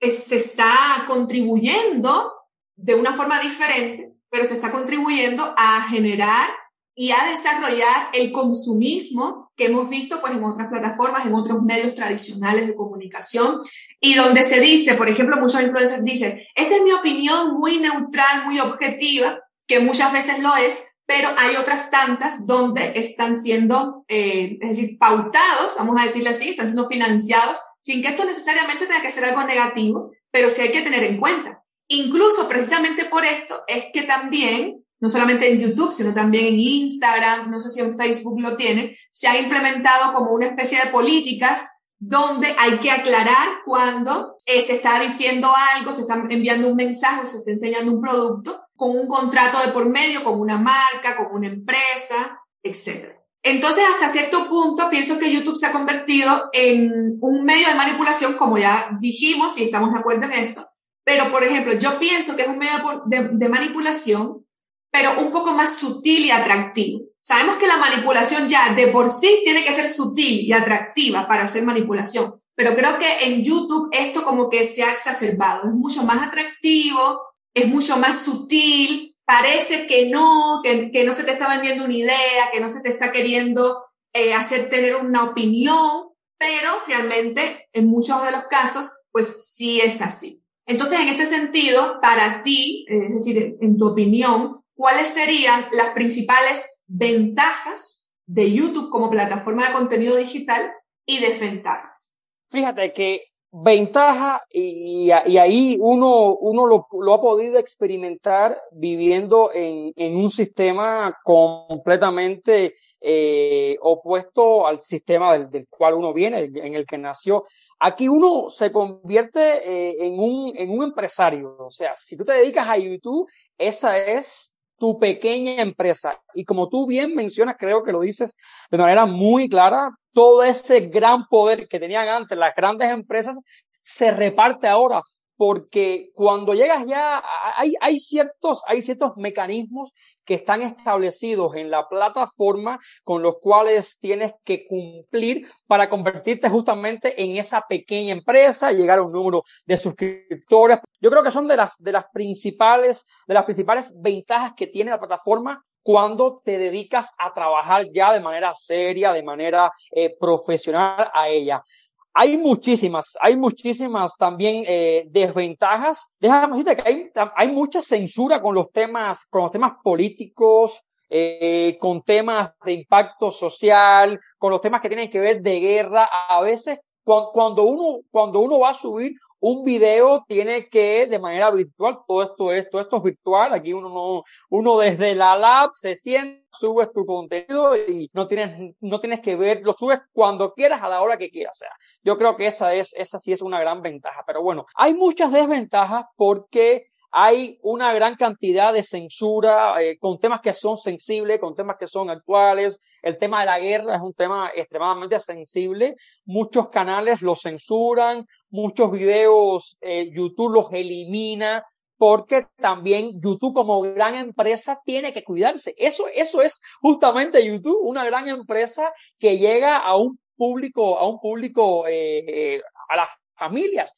se está contribuyendo de una forma diferente pero se está contribuyendo a generar y a desarrollar el consumismo que hemos visto pues en otras plataformas, en otros medios tradicionales de comunicación y donde se dice, por ejemplo, muchos influencers dicen, esta es mi opinión muy neutral, muy objetiva, que muchas veces lo es, pero hay otras tantas donde están siendo, eh, es decir, pautados, vamos a decirle así, están siendo financiados, sin que esto necesariamente tenga que ser algo negativo, pero sí hay que tener en cuenta Incluso precisamente por esto es que también, no solamente en YouTube, sino también en Instagram, no sé si en Facebook lo tienen, se ha implementado como una especie de políticas donde hay que aclarar cuando eh, se está diciendo algo, se está enviando un mensaje se está enseñando un producto con un contrato de por medio, con una marca, con una empresa, etc. Entonces, hasta cierto punto, pienso que YouTube se ha convertido en un medio de manipulación, como ya dijimos, y estamos de acuerdo en esto, pero, por ejemplo, yo pienso que es un medio de, manipulación, pero un poco más sutil y atractivo. Sabemos que la manipulación ya de por sí tiene que ser sutil y atractiva para hacer manipulación, pero creo que en YouTube esto como que se ha exacerbado, es mucho más atractivo, es mucho más sutil, parece que no, que, que no se te está vendiendo una idea, que no se te está queriendo eh, hacer tener una opinión, pero realmente en muchos de los casos, pues sí es así. Entonces, en este sentido, para ti, es decir, en tu opinión, ¿cuáles serían las principales ventajas de YouTube como plataforma de contenido digital y desventajas? Fíjate que ventaja, y, ahí uno, uno lo, ha podido experimentar viviendo en, un sistema completamente eh, opuesto al sistema del, cual uno viene, en el que nació. Aquí uno se convierte eh, en, un, en un empresario. O sea, si tú te dedicas a YouTube, esa es tu pequeña empresa. Y como tú bien mencionas, creo que lo dices de manera muy clara, todo ese gran poder que tenían antes las grandes empresas se reparte ahora porque cuando llegas ya hay, ciertos, hay ciertos mecanismos que están establecidos en la plataforma con los cuales tienes que cumplir para convertirte justamente en esa pequeña empresa, llegar a un número de suscriptores. Yo creo que son de las, de las principales, de las principales ventajas que tiene la plataforma cuando te dedicas a trabajar ya de manera seria, de manera eh, profesional a ella. Hay muchísimas, hay muchísimas también eh, desventajas. Déjame decirte que hay, hay mucha censura con los temas, con los temas políticos, eh, con temas de impacto social, con los temas que tienen que ver de guerra. A veces, cuando, cuando uno, cuando uno va a subir un video tiene que de manera virtual, todo esto es, todo esto es virtual, aquí uno no, uno desde la lab se siente, subes tu contenido y no tienes, no tienes que ver, lo subes cuando quieras a la hora que quieras. O sea, yo creo que esa es, esa sí es una gran ventaja. Pero bueno, hay muchas desventajas porque hay una gran cantidad de censura eh, con temas que son sensibles, con temas que son actuales. El tema de la guerra es un tema extremadamente sensible. Muchos canales lo censuran, muchos videos eh, YouTube los elimina porque también YouTube como gran empresa tiene que cuidarse. Eso, eso es justamente YouTube, una gran empresa que llega a un público, a un público, eh, eh, a las familias.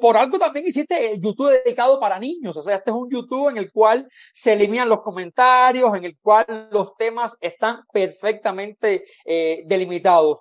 Por, algo también hiciste YouTube dedicado para niños. O sea, este es un YouTube en el cual se eliminan los comentarios, en el cual los temas están perfectamente delimitados.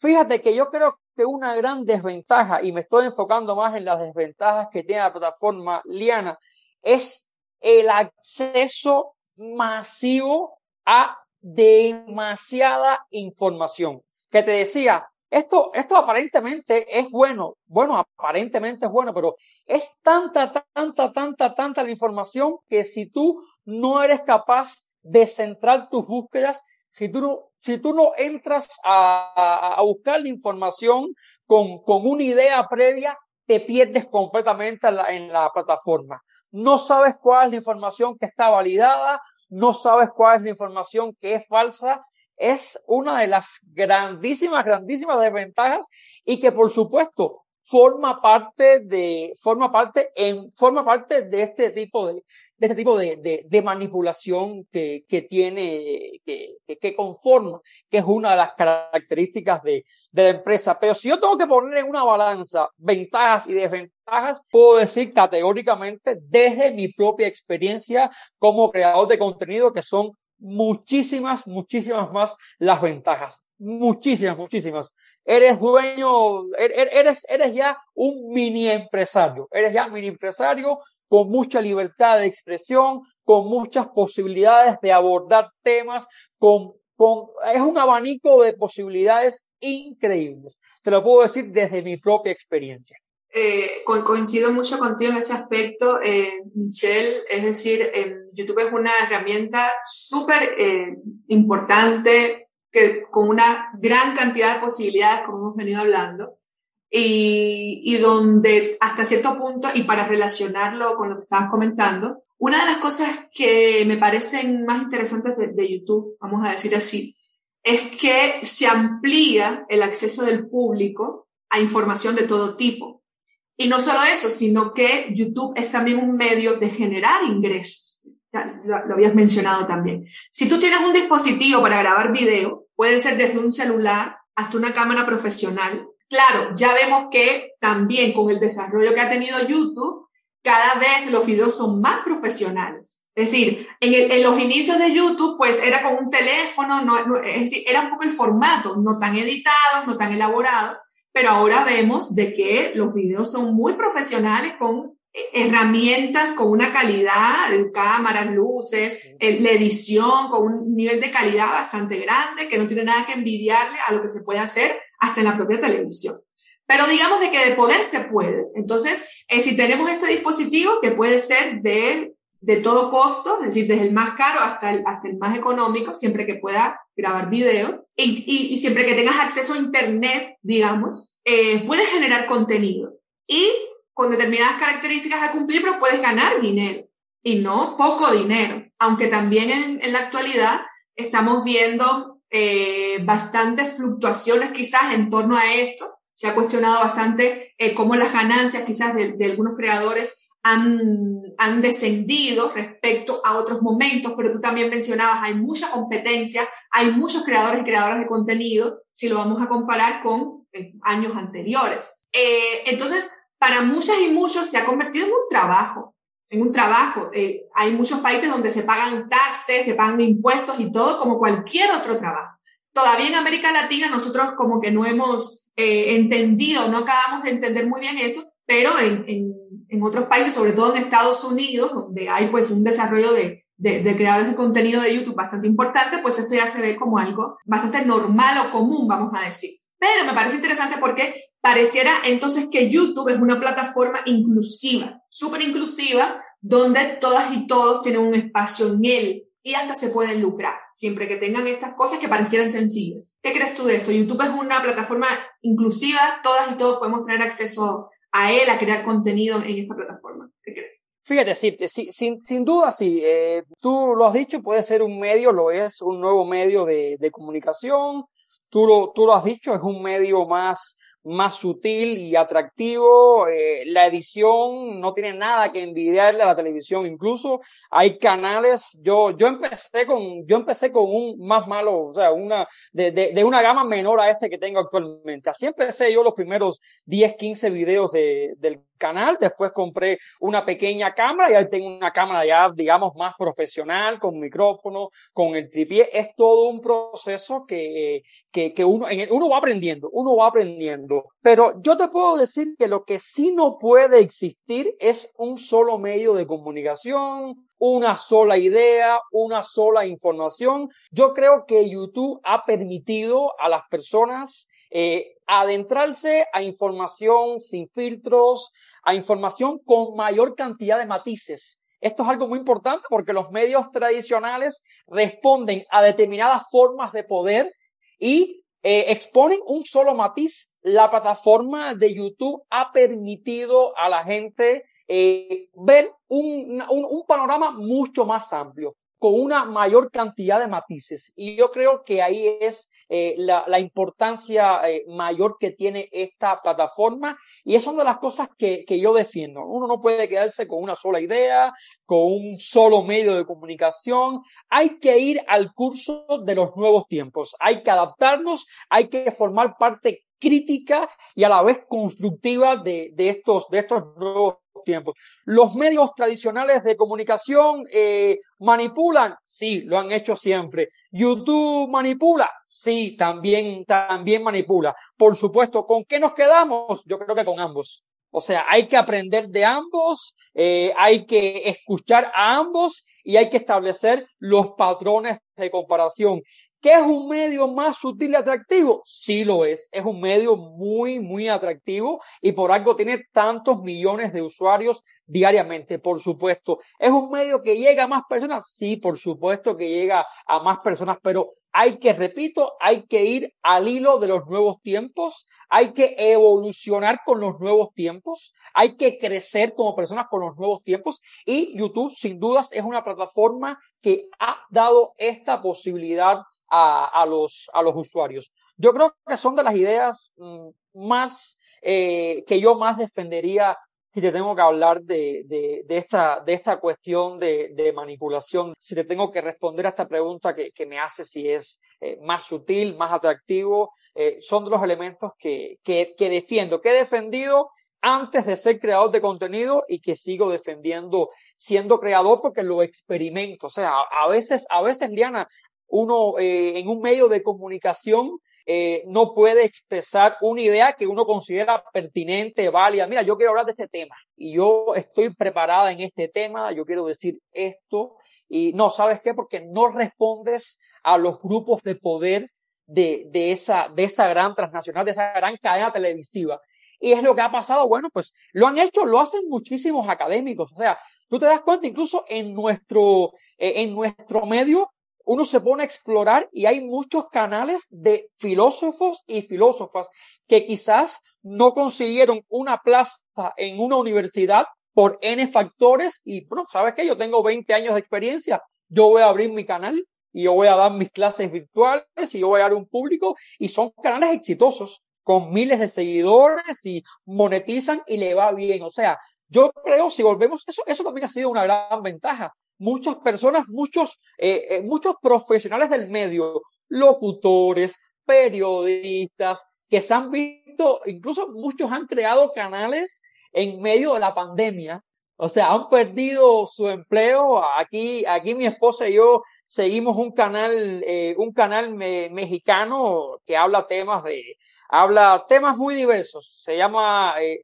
Fíjate que yo creo una gran desventaja, y me estoy enfocando más en las desventajas que tiene la plataforma Liana, es el acceso masivo a demasiada información. Que te decía, esto, esto aparentemente es bueno, bueno, aparentemente es bueno, pero es tanta, tanta, tanta, tanta la información que si tú no eres capaz de centrar tus búsquedas, si tú no, si tú no entras a, buscar la información con, con una idea previa, te pierdes completamente en la, en la plataforma. No sabes cuál es la información que está validada, no sabes cuál es la información que es falsa es una de las grandísimas, grandísimas desventajas y que por supuesto forma parte de, forma parte en, forma parte de este tipo de, de este tipo de, de, de manipulación que, que tiene, que, que, conforma, que es una de las características de, de la empresa. Pero si yo tengo que poner en una balanza ventajas y desventajas, puedo decir categóricamente desde mi propia experiencia como creador de contenido que son muchísimas, muchísimas más las ventajas. Muchísimas, muchísimas. Eres dueño, er, er, eres, eres ya un mini empresario. Eres ya mini empresario con mucha libertad de expresión, con muchas posibilidades de abordar temas, es un abanico de posibilidades increíbles. Te lo puedo decir desde mi propia experiencia. Eh, coincido mucho contigo en ese aspecto, eh, Michelle. Es decir, YouTube es una herramienta súper eh, importante, que, con una gran cantidad de posibilidades, como hemos venido hablando, y, donde hasta cierto punto, y para relacionarlo con lo que estabas comentando, una de las cosas que me parecen más interesantes de, de YouTube, vamos a decir así, es que se amplía el acceso del público a información de todo tipo. Y no solo eso, sino que YouTube es también un medio de generar ingresos. Lo, lo, habías mencionado también. Si tú tienes un dispositivo para grabar video, puede ser desde un celular hasta una cámara profesional. Claro, ya vemos que también con el desarrollo que ha tenido YouTube, cada vez los videos son más profesionales. Es decir, en, el, en los inicios de YouTube, pues era con un teléfono, no, no, es decir, era un poco el formato, no tan editados, no tan elaborados, pero ahora vemos de que los videos son muy profesionales con herramientas con una calidad cámaras, luces, la edición con un nivel de calidad bastante grande que no tiene nada que envidiarle a lo que se puede hacer hasta en la propia televisión. Pero digamos de que de poder se puede. Entonces, eh, si tenemos este dispositivo que puede ser de, de todo costo, es decir, desde el más caro hasta el, hasta el más económico, siempre que pueda grabar video y, y, y siempre que tengas acceso a Internet, digamos, eh, puedes generar contenido y con determinadas características a cumplir, pero puedes ganar dinero y no poco dinero, aunque también en, en la actualidad estamos viendo eh, bastantes fluctuaciones quizás en torno a esto. Se ha cuestionado bastante eh, cómo las ganancias quizás de, de algunos creadores han, han descendido respecto a otros momentos, pero tú también mencionabas, hay mucha competencia, hay muchos creadores y creadoras de contenido, si lo vamos a comparar con eh, años anteriores. Eh, entonces, para muchas y muchos se ha convertido en un trabajo, en un trabajo. Eh, hay muchos países donde se pagan taxes, se pagan impuestos y todo como cualquier otro trabajo. Todavía en América Latina nosotros como que no hemos eh, entendido, no acabamos de entender muy bien eso, pero en, en en otros países, sobre todo en Estados Unidos, donde hay pues un desarrollo de, de, de, creadores de contenido de YouTube bastante importante, pues esto ya se ve como algo bastante normal o común, vamos a decir. Pero me parece interesante porque pareciera entonces que YouTube es una plataforma inclusiva, súper inclusiva, donde todas y todos tienen un espacio en él y hasta se pueden lucrar, siempre que tengan estas cosas que parecieran sencillas. ¿Qué crees tú de esto? YouTube es una plataforma inclusiva, todas y todos podemos tener acceso a él a crear contenido en esta plataforma. ¿Qué crees? Fíjate, sí, sí sin, sin duda, sí. Eh, tú lo has dicho, puede ser un medio, lo es, un nuevo medio de, de comunicación. Tú lo, tú lo has dicho, es un medio más más sutil y atractivo. Eh, la edición no tiene nada que envidiarle a la televisión. Incluso hay canales. Yo, yo empecé con, yo empecé con un más malo, o sea, una, de, de, de una gama menor a este que tengo actualmente. Así empecé yo los primeros 10, 15 videos de, del canal. Después compré una pequeña cámara y ahí tengo una cámara ya, digamos, más profesional, con micrófono, con el tripié. Es todo un proceso que, que, que uno, uno va aprendiendo, uno va aprendiendo. Pero yo te puedo decir que lo que sí no puede existir es un solo medio de comunicación, una sola idea, una sola información. Yo creo que YouTube ha permitido a las personas eh, adentrarse a información sin filtros, a información con mayor cantidad de matices. Esto es algo muy importante porque los medios tradicionales responden a determinadas formas de poder y eh, exponen un solo matiz. La plataforma de YouTube ha permitido a la gente eh, ver un, un panorama mucho más amplio con una mayor cantidad de matices. Y yo creo que ahí es eh, la, la, importancia eh, mayor que tiene esta plataforma y es una de las cosas que, que, yo defiendo. Uno no puede quedarse con una sola idea, con un solo medio de comunicación. Hay que ir al curso de los nuevos tiempos. Hay que adaptarnos, hay que formar parte crítica y a la vez constructiva de, de estos, de estos nuevos tiempos. ¿Los medios tradicionales de comunicación eh, manipulan? Sí, lo han hecho siempre. ¿YouTube manipula? Sí, también, también manipula. Por supuesto, ¿con qué nos quedamos? Yo creo que con ambos. O sea, hay que aprender de ambos, eh, hay que escuchar a ambos y hay que establecer los patrones de comparación. ¿Qué es un medio más sutil y atractivo? Sí lo es. Es un medio muy, muy atractivo y por algo tiene tantos millones de usuarios diariamente, por supuesto. ¿Es un medio que llega a más personas? Sí, por supuesto que llega a más personas, pero hay que, repito, hay que ir al hilo de los nuevos tiempos, hay que evolucionar con los nuevos tiempos, hay que crecer como personas con los nuevos tiempos y YouTube sin dudas es una plataforma que ha dado esta posibilidad a, los, a los usuarios. Yo creo que son de las ideas mm, más eh, que yo más defendería si te tengo que hablar de, de, esta, de esta cuestión de, manipulación, si te tengo que responder a esta pregunta que, que me hace si es eh, más sutil, más atractivo, eh, son de los elementos que, que, que defiendo, que he defendido antes de ser creador de contenido y que sigo defendiendo siendo creador porque lo experimento. O sea, a veces, a veces, Liana, uno eh, en un medio de comunicación eh, no puede expresar una idea que uno considera pertinente, válida. Mira, yo quiero hablar de este tema y yo estoy preparada en este tema, yo quiero decir esto y no, ¿sabes qué? Porque no respondes a los grupos de poder de, de, esa, de esa gran transnacional, de esa gran cadena televisiva. Y es lo que ha pasado, bueno, pues lo han hecho, lo hacen muchísimos académicos. O sea, tú te das cuenta, incluso en nuestro, eh, en nuestro medio uno se pone a explorar y hay muchos canales de filósofos y filósofas que quizás no consiguieron una plaza en una universidad por N factores y, bueno, ¿sabes qué? Yo tengo 20 años de experiencia, yo voy a abrir mi canal y yo voy a dar mis clases virtuales y yo voy a dar un público y son canales exitosos con miles de seguidores y monetizan y le va bien. O sea, yo creo, si volvemos, eso, eso también ha sido una gran ventaja muchas personas, muchos, eh, eh, muchos profesionales del medio, locutores, periodistas, que se han visto, incluso muchos han creado canales en medio de la pandemia. O sea, han perdido su empleo. Aquí, aquí mi esposa y yo seguimos un canal, eh, un canal mexicano que habla temas de, habla temas muy diversos. Se llama eh,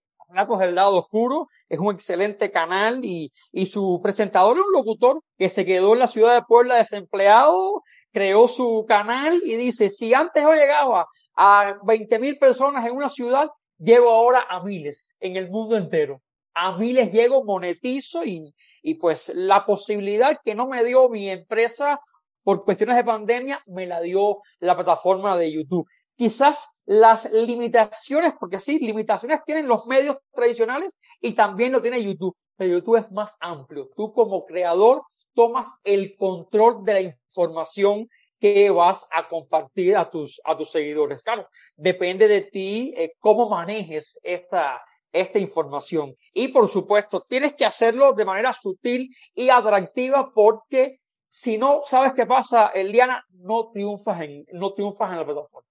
del lado oscuro es un excelente canal y, y su presentador es un locutor que se quedó en la ciudad de Puebla desempleado, creó su canal y dice, si antes yo llegaba a 20 mil personas en una ciudad, llego ahora a miles en el mundo entero. A miles llego, monetizo y, y pues la posibilidad que no me dio mi empresa por cuestiones de pandemia, me la dio la plataforma de YouTube quizás las limitaciones, porque sí, limitaciones tienen los medios tradicionales y también lo tiene YouTube, pero YouTube es más amplio. Tú como creador tomas el control de la información que vas a compartir a tus, a tus seguidores. Claro, depende de ti eh, cómo manejes esta, esta información. Y por supuesto, tienes que hacerlo de manera sutil y atractiva porque si no, ¿sabes qué pasa, Eliana? No triunfas en, no triunfas en la plataforma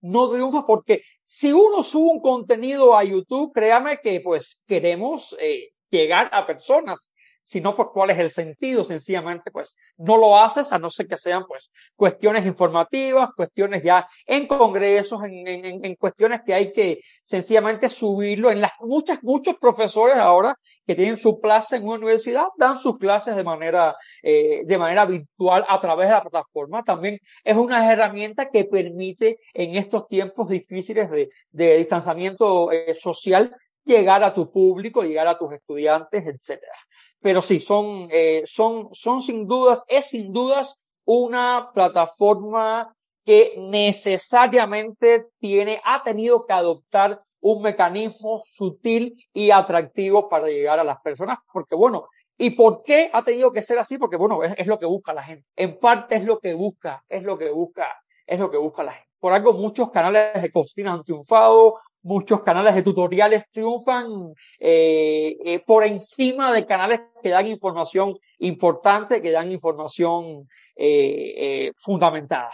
no triunfa porque si uno sube un contenido a YouTube, créame que pues queremos eh, llegar a personas. Si no, pues cuál es el sentido, sencillamente pues no lo haces a no ser que sean pues cuestiones informativas, cuestiones ya en congresos, en, en, en cuestiones que hay que sencillamente subirlo. En las muchas, muchos profesores ahora que tienen su clase en una universidad dan sus clases de manera, eh, de manera virtual a través de la plataforma. También es una herramienta que permite en estos tiempos difíciles de, de distanciamiento eh, social llegar a tu público, llegar a tus estudiantes, etcétera. Pero sí, son, eh, son, son sin dudas, es sin dudas una plataforma que necesariamente tiene, ha tenido que adoptar un mecanismo sutil y atractivo para llegar a las personas, porque bueno, ¿y por qué ha tenido que ser así? Porque bueno, es, lo que busca la gente. En parte es lo que busca, es lo que busca, es lo que busca la gente. Por algo muchos canales de cocina han triunfado, muchos canales de tutoriales triunfan eh, eh, por encima de canales que dan información importante, que dan información eh, fundamentada.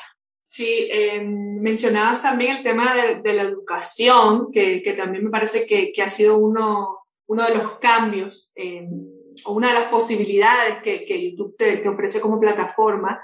Sí, em, mencionabas también el tema de, la educación, que, que, también me parece que, que, ha sido uno, uno de los cambios em, o una de las posibilidades que, que YouTube te, te, ofrece como plataforma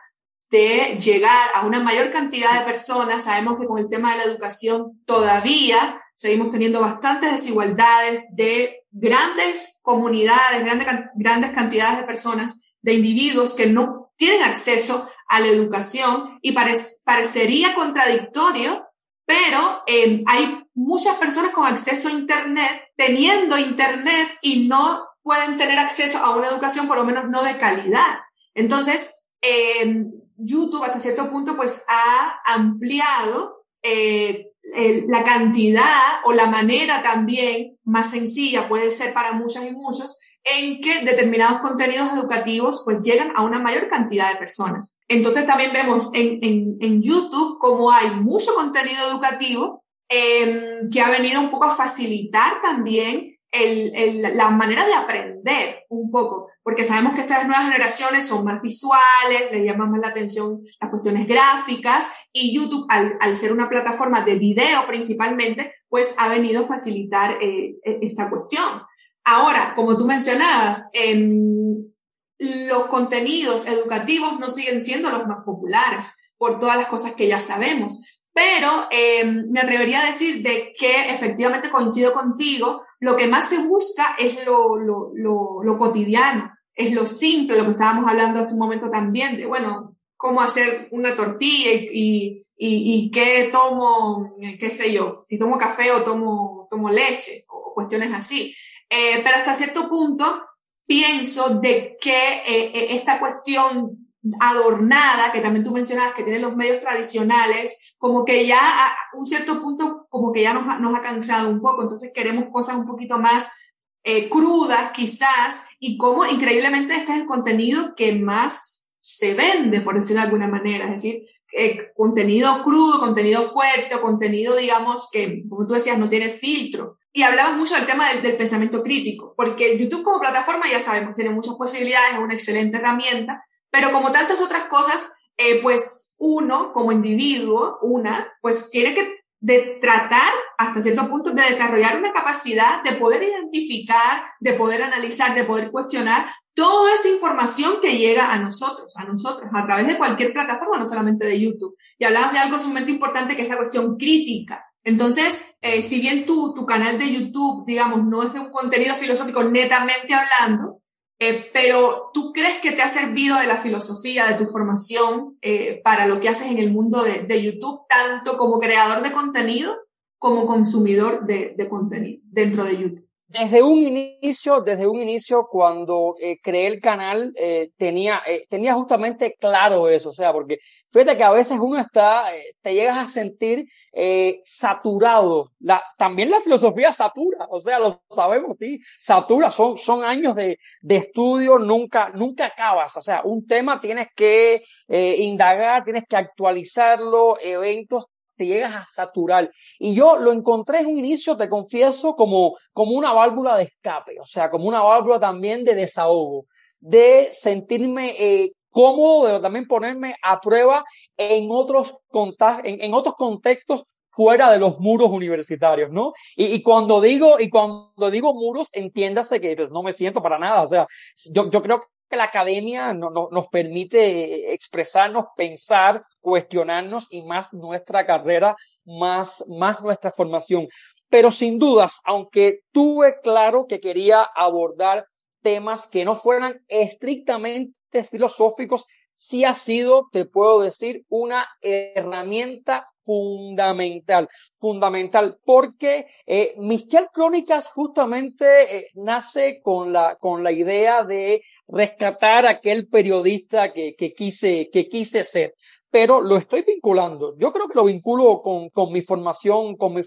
de llegar a una mayor cantidad de personas. Sabemos que con el tema de la educación todavía seguimos teniendo bastantes desigualdades de grandes comunidades, grandes, grandes cantidades de personas, de individuos que no tienen acceso a la educación y parecería contradictorio, pero eh, hay muchas personas con acceso a Internet teniendo Internet y no pueden tener acceso a una educación por lo menos no de calidad. Entonces, eh, YouTube hasta cierto punto pues ha ampliado eh, la cantidad o la manera también más sencilla puede ser para muchas y muchos en que determinados contenidos educativos pues llegan a una mayor cantidad de personas. Entonces también vemos en, en, YouTube como hay mucho contenido educativo eh, que ha venido un poco a facilitar también el, el, la manera de aprender un poco, porque sabemos que estas nuevas generaciones son más visuales, les llaman más la atención las cuestiones gráficas y YouTube, al, al ser una plataforma de video principalmente, pues ha venido a facilitar eh, e, esta cuestión. Ahora, como tú mencionabas, en los contenidos educativos no siguen siendo los más populares por todas las cosas que ya sabemos, pero eh, me atrevería a decir de que efectivamente coincido contigo, lo que más se busca es lo, lo, lo, lo cotidiano, es lo simple, lo que estábamos hablando hace un momento también, de bueno, cómo hacer una tortilla y, y, y, qué tomo, qué sé yo, si tomo café o tomo, tomo leche o cuestiones así. Eh, pero hasta cierto punto pienso de que eh, eh, esta cuestión adornada, que también tú mencionabas, que tienen los medios tradicionales, como que ya a un cierto punto, como que ya nos, nos ha cansado un poco, entonces queremos cosas un poquito más eh, crudas quizás, y como increíblemente este es el contenido que más se vende, por decirlo de alguna manera, es decir, eh, contenido crudo, contenido fuerte, contenido, digamos, que, como tú decías, no tiene filtro. Y hablamos mucho del tema del, del, pensamiento crítico, porque YouTube como plataforma, ya sabemos, tiene muchas posibilidades, es una excelente herramienta, pero como tantas otras cosas, eh, pues uno como individuo, una, pues tiene que de tratar hasta cierto punto de desarrollar una capacidad de poder identificar, de poder analizar, de poder cuestionar toda esa información que llega a nosotros, a nosotros, a través de cualquier plataforma, no solamente de YouTube. Y hablabas de algo sumamente importante que es la cuestión crítica. Entonces, eh, si bien tu, tu canal de YouTube, digamos, no es de un contenido filosófico netamente hablando, eh, pero ¿tú crees que te ha servido de la filosofía, de tu formación eh, para lo que haces en el mundo de, de, YouTube, tanto como creador de contenido como consumidor de, de contenido dentro de YouTube? Desde un inicio, desde un inicio, cuando eh, creé el canal, eh, tenía, eh, tenía justamente claro eso, o sea, porque fíjate que a veces uno está, eh, te llegas a sentir eh, saturado. La, también la filosofía satura, o sea, lo sabemos, sí, satura, son, son años de, de estudio, nunca, nunca acabas, o sea, un tema tienes que indagar, tienes que actualizarlo, eventos te llegas a saturar. Y yo lo encontré en un inicio, te confieso, como, como una válvula de escape, o sea, como una válvula también de desahogo, de sentirme eh, cómodo, de también ponerme a prueba en otros, en, en otros contextos fuera de los muros universitarios, ¿no? Y, y, cuando digo, y cuando digo muros, entiéndase que pues, no me siento para nada, o sea, yo, yo creo que la academia no, no, nos permite expresarnos, pensar, cuestionarnos y más nuestra carrera, más, más nuestra formación. pero sin dudas, aunque tuve claro que quería abordar temas que no fueran estrictamente filosóficos, sí ha sido, te puedo decir, una herramienta fundamental, fundamental, porque eh, Michelle Crónicas justamente eh, nace con la, con la idea de rescatar a aquel periodista que, que, quise, que quise ser pero lo estoy vinculando. Yo creo que lo vinculo con, con mi formación, con mi,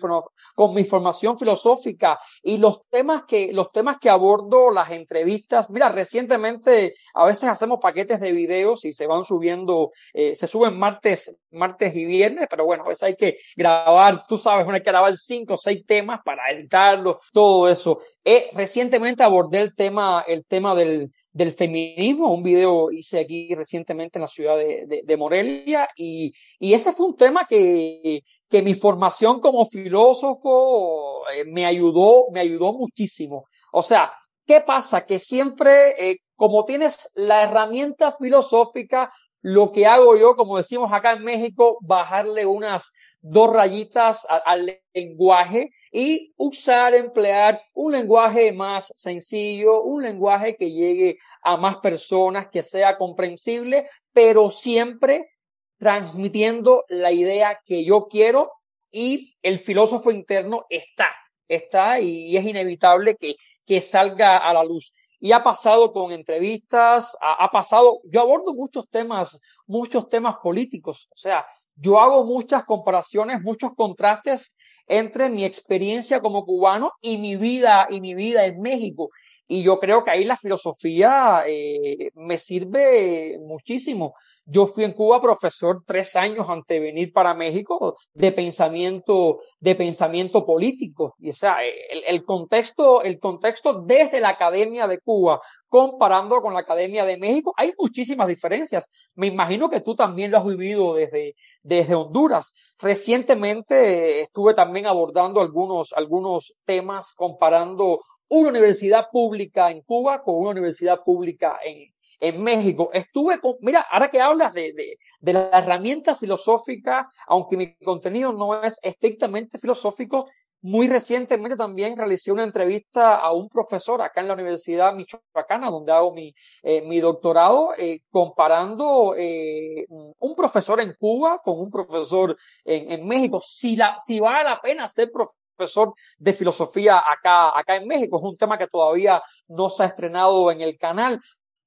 con mi formación filosófica y los temas que, los temas que abordo, las entrevistas. Mira, recientemente a veces hacemos paquetes de videos y se van subiendo, eh, se suben martes, martes y viernes, pero bueno, a veces hay que grabar, tú sabes, hay que grabar cinco o seis temas para editarlo, todo eso. Eh, recientemente abordé el tema, el tema del, del feminismo, un video hice aquí recientemente en la ciudad de, de, Morelia y, y, ese fue un tema que, que mi formación como filósofo eh, me ayudó, me ayudó muchísimo. O sea, ¿qué pasa? Que siempre, eh, como tienes la herramienta filosófica, lo que hago yo, como decimos acá en México, bajarle unas dos rayitas al lenguaje y usar, emplear un lenguaje más sencillo, un lenguaje que llegue a más personas, que sea comprensible, pero siempre transmitiendo la idea que yo quiero y el filósofo interno está, está y es inevitable que, que salga a la luz. Y ha pasado con entrevistas, ha, ha pasado, yo abordo muchos temas, muchos temas políticos, o sea, yo hago muchas comparaciones, muchos contrastes entre mi experiencia como cubano y mi vida y mi vida en México. Y yo creo que ahí la filosofía eh, me sirve muchísimo. Yo fui en Cuba profesor tres años antes de venir para México de pensamiento, de pensamiento político. Y o sea, el, el contexto, el contexto desde la Academia de Cuba comparando con la Academia de México, hay muchísimas diferencias. Me imagino que tú también lo has vivido desde, desde Honduras. Recientemente estuve también abordando algunos, algunos temas comparando una universidad pública en Cuba con una universidad pública en, en México. Estuve con, mira, ahora que hablas de, de, de, la herramienta filosófica, aunque mi contenido no es estrictamente filosófico, muy recientemente también realicé una entrevista a un profesor acá en la Universidad Michoacana, donde hago mi, eh, mi doctorado, eh, comparando eh, un profesor en Cuba con un profesor en, en México. Si, la, si vale la pena ser profesor de filosofía acá, acá en México. Es un tema que todavía no se ha estrenado en el canal,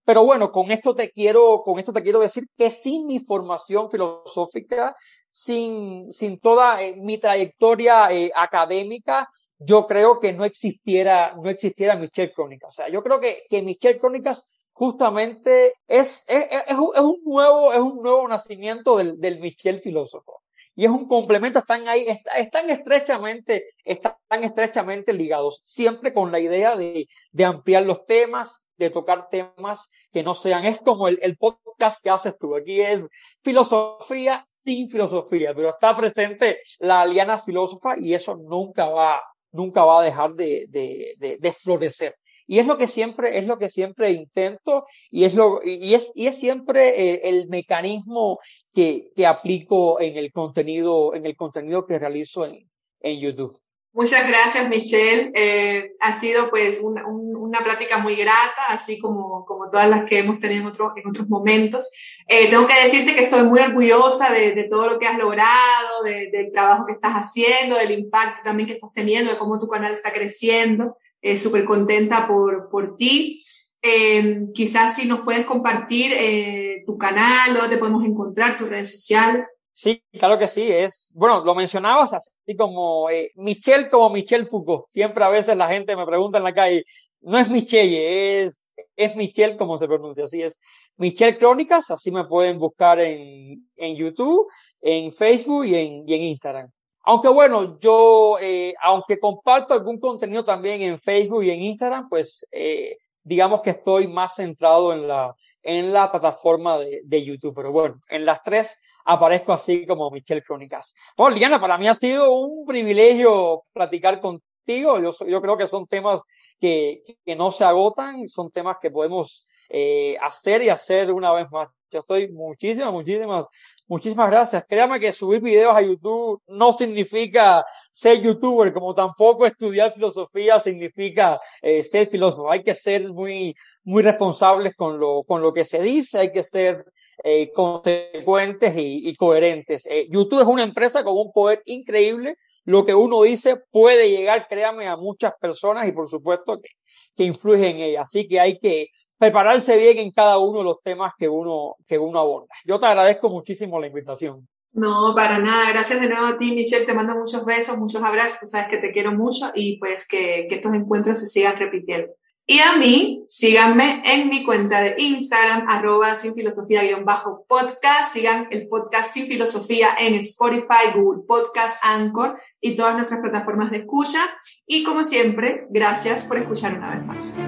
pero bueno, con esto te quiero, con esto te quiero decir que sin mi formación filosófica, sin, sin toda eh, mi trayectoria eh, académica, yo creo que no existiera, no existiera Michel Crónicas. O sea, yo creo que, que Michel Crónicas justamente es, es, es, un, nuevo, es un nuevo nacimiento del, del Michel filósofo y es un complemento, están ahí, están estrechamente, están estrechamente ligados, siempre con la idea de, de ampliar los temas, de tocar temas que no sean, es como el, el podcast que haces tú, aquí es filosofía sin filosofía, pero está presente la aliana filósofa y eso nunca va, nunca va a dejar de, de, de, de florecer. Y es lo que siempre, es lo que siempre intento y es lo, y es, y es siempre eh, el mecanismo que, que aplico en el contenido, en el contenido que realizo en, en YouTube. Muchas gracias, Michelle. Eh, ha sido pues una, una, plática muy grata, así como, como todas las que hemos tenido en, otro, en otros momentos. Eh, tengo que decirte que estoy muy orgullosa de, de todo lo que has logrado, de, del trabajo que estás haciendo, del impacto también que estás teniendo, de cómo tu canal está creciendo eh, súper contenta por, por ti. Eh, quizás si nos puedes compartir eh, tu canal, dónde podemos encontrar tus redes sociales. Sí, claro que sí. Es, bueno, lo mencionabas así como eh, Michelle como Michelle Foucault. Siempre a veces la gente me pregunta en la calle, no es Michelle, es, es Michelle como se pronuncia. Así es. Michelle Crónicas, así me pueden buscar en, en YouTube, en Facebook y en, y en Instagram. Aunque bueno, yo, eh, aunque comparto algún contenido también en Facebook y en Instagram, pues eh, digamos que estoy más centrado en la, en la plataforma de, de YouTube. Pero bueno, en las tres aparezco así como Michelle Crónicas. Bueno, Liana, para mí ha sido un privilegio platicar contigo. Yo, yo creo que son temas que, que no se agotan, son temas que podemos eh, hacer y hacer una vez más. Yo estoy muchísimas, muchísimas Muchísimas gracias. Créame que subir videos a YouTube no significa ser youtuber, como tampoco estudiar filosofía significa eh, ser filósofo. Hay que ser muy, muy responsables con lo, con lo que se dice, hay que ser eh, consecuentes y, coherentes. Eh, YouTube es una empresa con un poder increíble. Lo que uno dice puede llegar, créame, a muchas personas y por supuesto que, que influye en ella. Así que hay que prepararse bien en cada uno de los temas que uno, que uno aborda. Yo te agradezco muchísimo la invitación. No, para nada. Gracias de nuevo a ti, Michelle. Te mando muchos besos, muchos abrazos. Tú sabes que te quiero mucho y pues que, que estos encuentros se sigan repitiendo. Y a mí, síganme en mi cuenta de Instagram, arroba sin filosofía-podcast. Sigan el podcast Sin Filosofía en Spotify, Google Podcast, Anchor y todas nuestras plataformas de escucha. Y como siempre, gracias por escuchar una vez más.